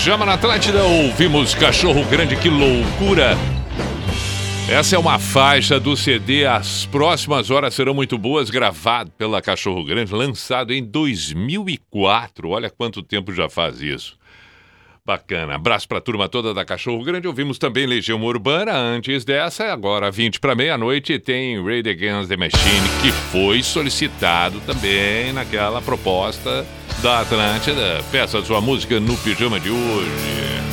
Pijama
na Atlântida, ouvimos Cachorro Grande, que loucura! Essa é uma faixa do CD As Próximas Horas Serão Muito Boas, gravado pela Cachorro Grande, lançado em 2004. Olha quanto tempo já faz isso. Bacana. Abraço para a turma toda da Cachorro Grande. Ouvimos também Legião Urbana antes dessa. Agora, 20 para meia-noite, tem Raid Against the Machine, que foi solicitado também naquela proposta da Atlântida. Peça sua música no pijama de hoje.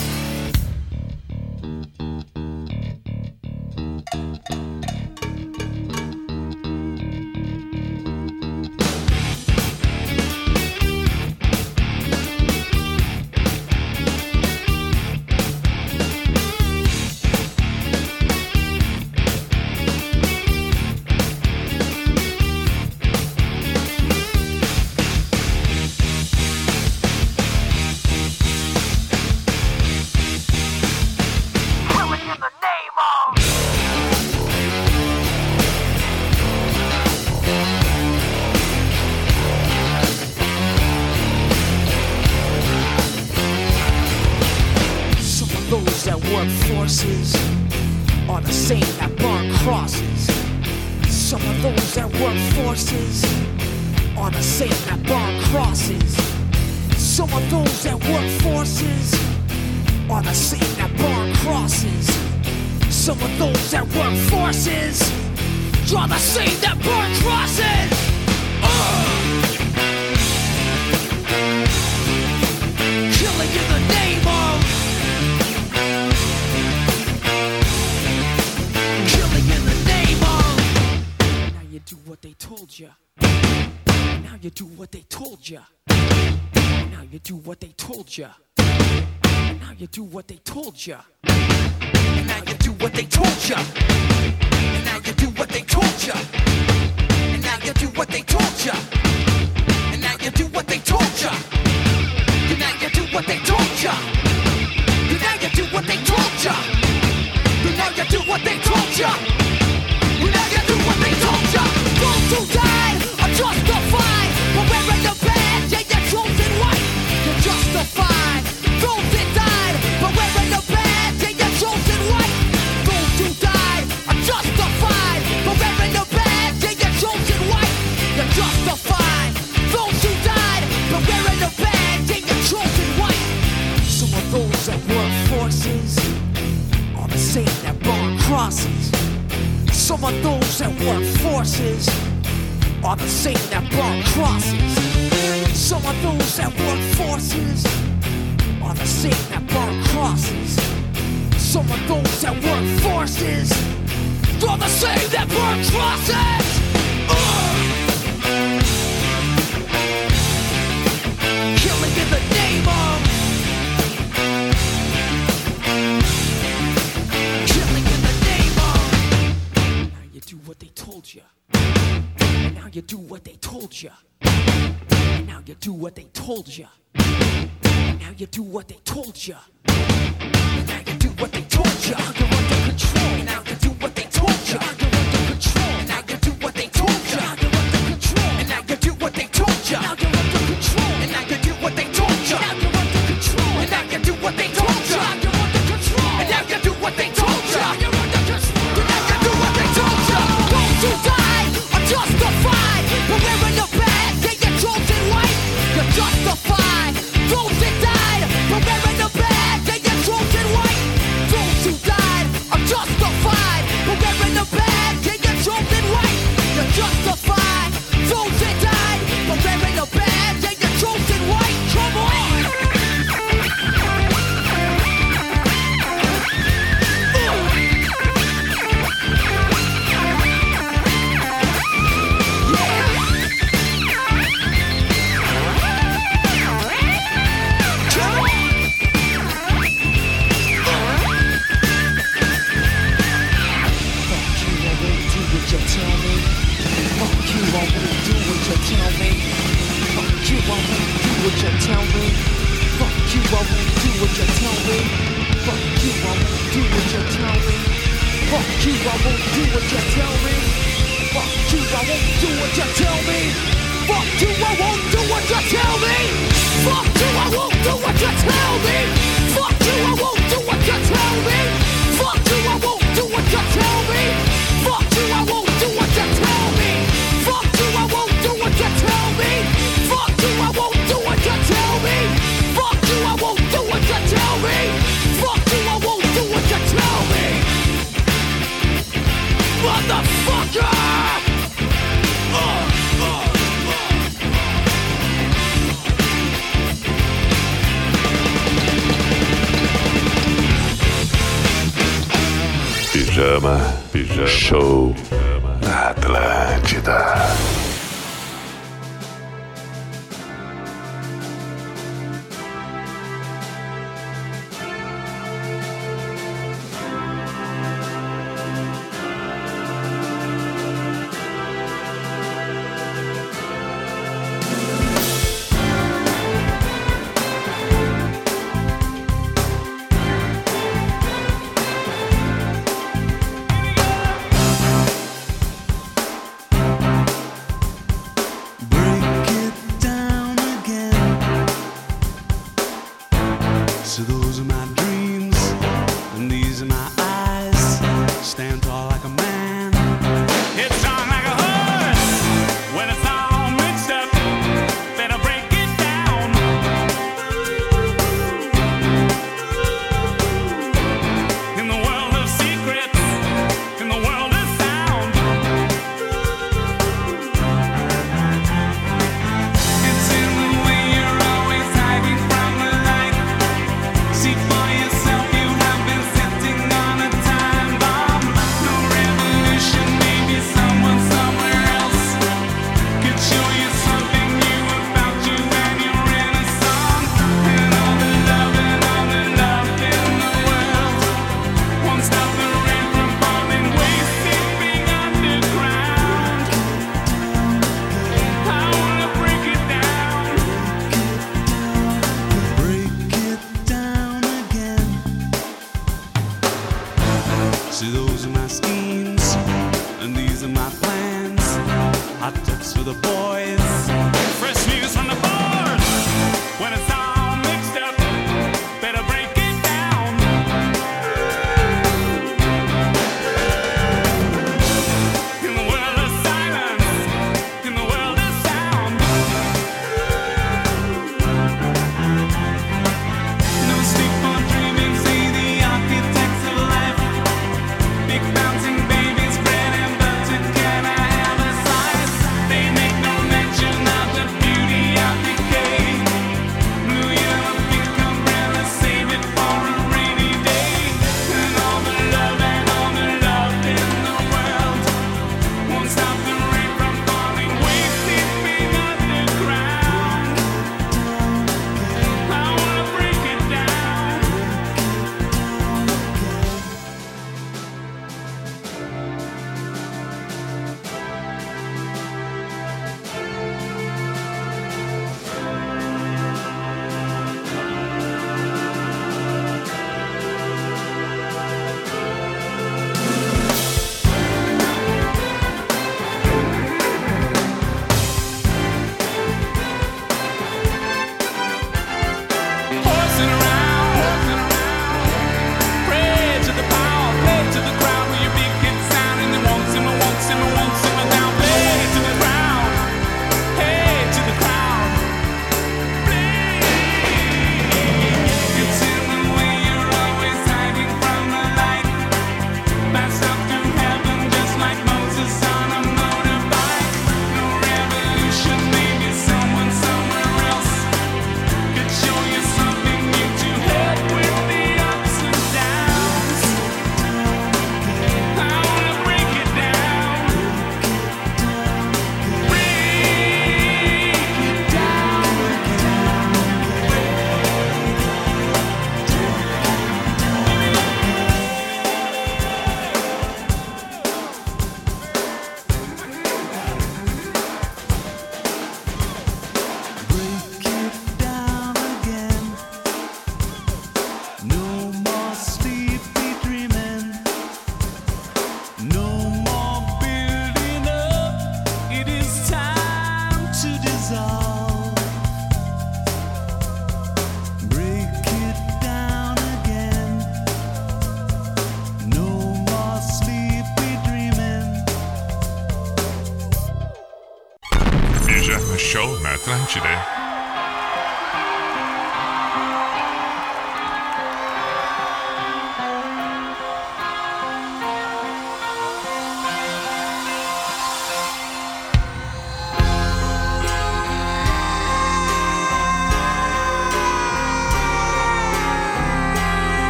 молча.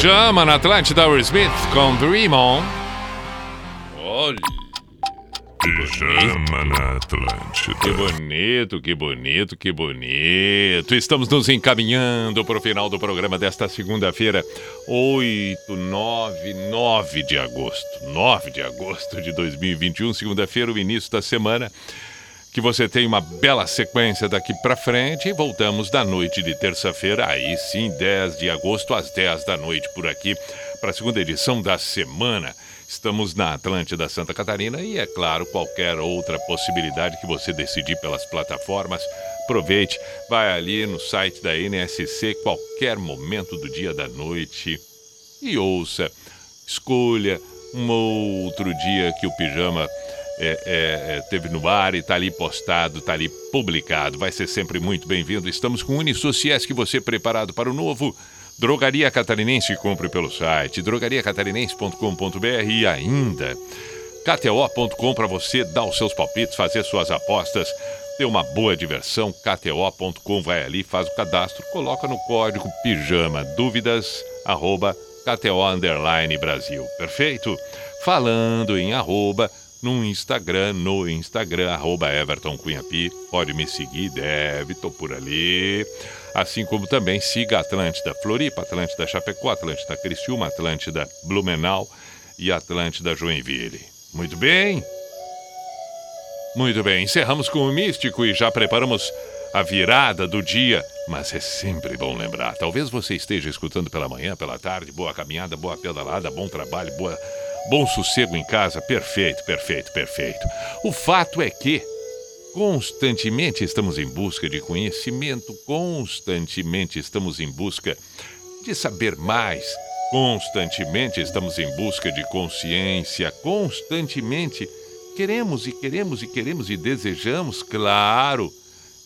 Chama na Atlântida
Will Smith com Dream On. Olha.
Pijama na Atlântida.
Que bonito, que bonito, que bonito. Estamos nos encaminhando para o final do programa desta segunda-feira, 8, 9, 9 de agosto. 9 de agosto de 2021, segunda-feira, o início da semana que você tenha uma bela sequência daqui para frente e voltamos da noite de terça-feira, aí sim, 10 de agosto às 10 da noite por aqui, para a segunda edição da semana. Estamos na Atlântida Santa Catarina e, é claro, qualquer outra possibilidade que você decidir pelas plataformas, aproveite, vai ali no site da NSC, qualquer momento do dia da noite e ouça. Escolha um outro dia que o pijama é, é, é, teve no ar e está ali postado, está ali publicado. Vai ser sempre muito bem-vindo. Estamos com o Unisociesc, que você preparado para o novo. Drogaria Catarinense, compre pelo site drogariacatarinense.com.br e ainda KTO.com para você dar os seus palpites, fazer suas apostas, ter uma boa diversão. KTO.com vai ali, faz o cadastro, coloca no código pijama dúvidas, arroba KTO Underline Brasil. Perfeito? Falando em arroba, no Instagram, no Instagram, arroba Everton Cunhapi. Pode me seguir, deve, tô por ali. Assim como também siga Atlântida Floripa, Atlântida Chapecó, Atlântida Criciúma, Atlântida Blumenau e Atlântida Joinville. Muito bem? Muito bem, encerramos com o místico e já preparamos a virada do dia. Mas é sempre bom lembrar. Talvez você esteja escutando pela manhã, pela tarde, boa caminhada, boa pedalada, bom trabalho, boa, bom sossego em casa. Perfeito, perfeito, perfeito. O fato é que constantemente estamos em busca de conhecimento, constantemente estamos em busca de saber mais, constantemente estamos em busca de consciência, constantemente queremos e queremos e queremos e desejamos, claro,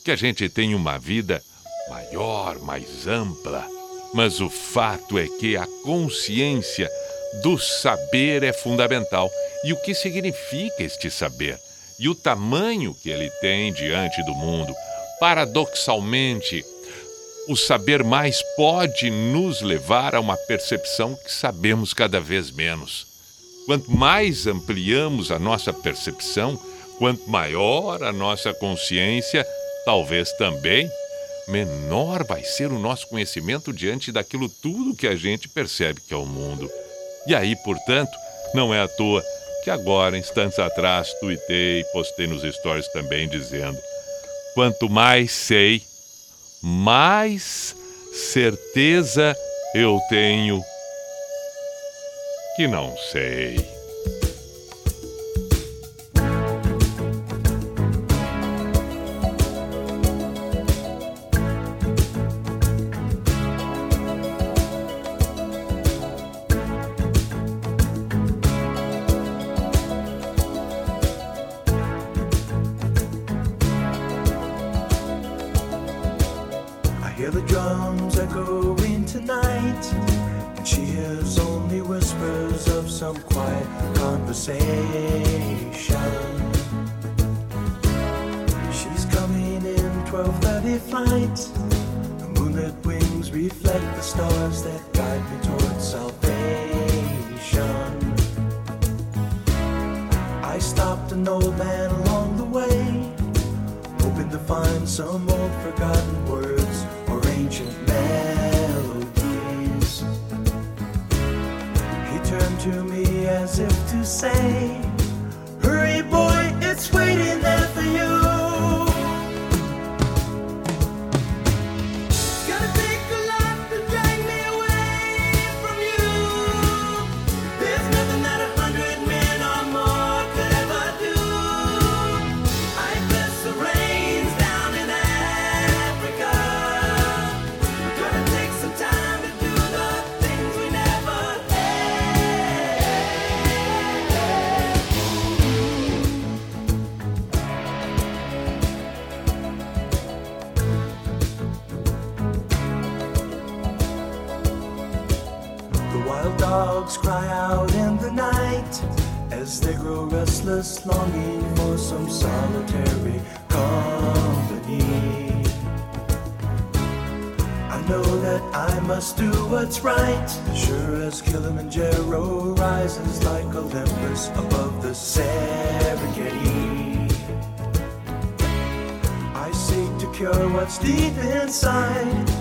que a gente tenha uma vida maior, mais ampla. Mas o fato é que a consciência do saber é fundamental. E o que significa este saber? E o tamanho que ele tem diante do mundo. Paradoxalmente, o saber mais pode nos levar a uma percepção que sabemos cada vez menos. Quanto mais ampliamos a nossa percepção, quanto maior a nossa consciência, talvez também menor vai ser o nosso conhecimento diante daquilo tudo que a gente percebe que é o mundo. E aí, portanto, não é à toa que agora, instantes atrás, tuitei e postei nos stories também dizendo: quanto mais sei, mais certeza eu tenho que não sei.
Deep inside,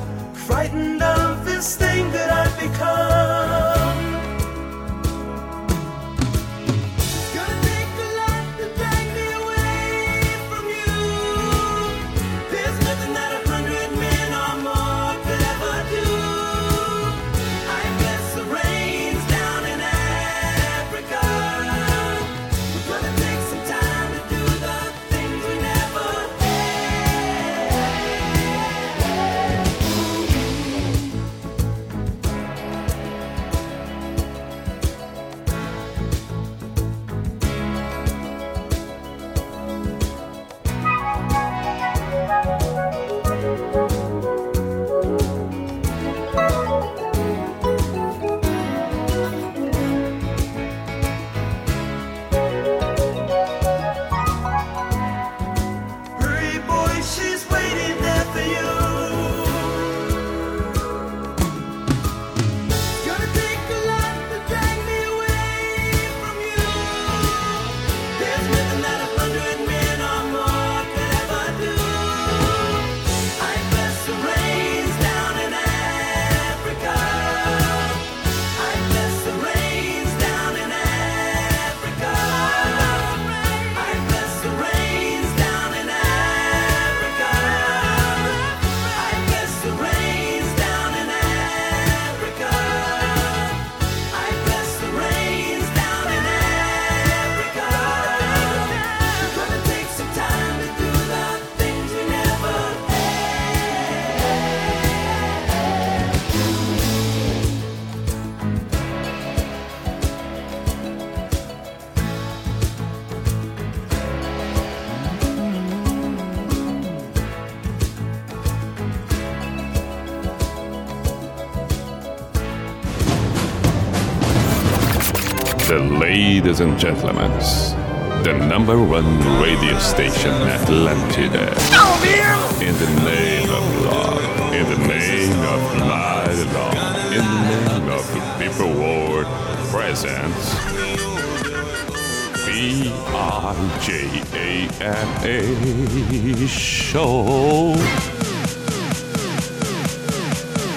ladies and gentlemen, the number one radio station, Atlantida. In the name of love, in the name of light love, in the name of the people world presents B R J A N A show.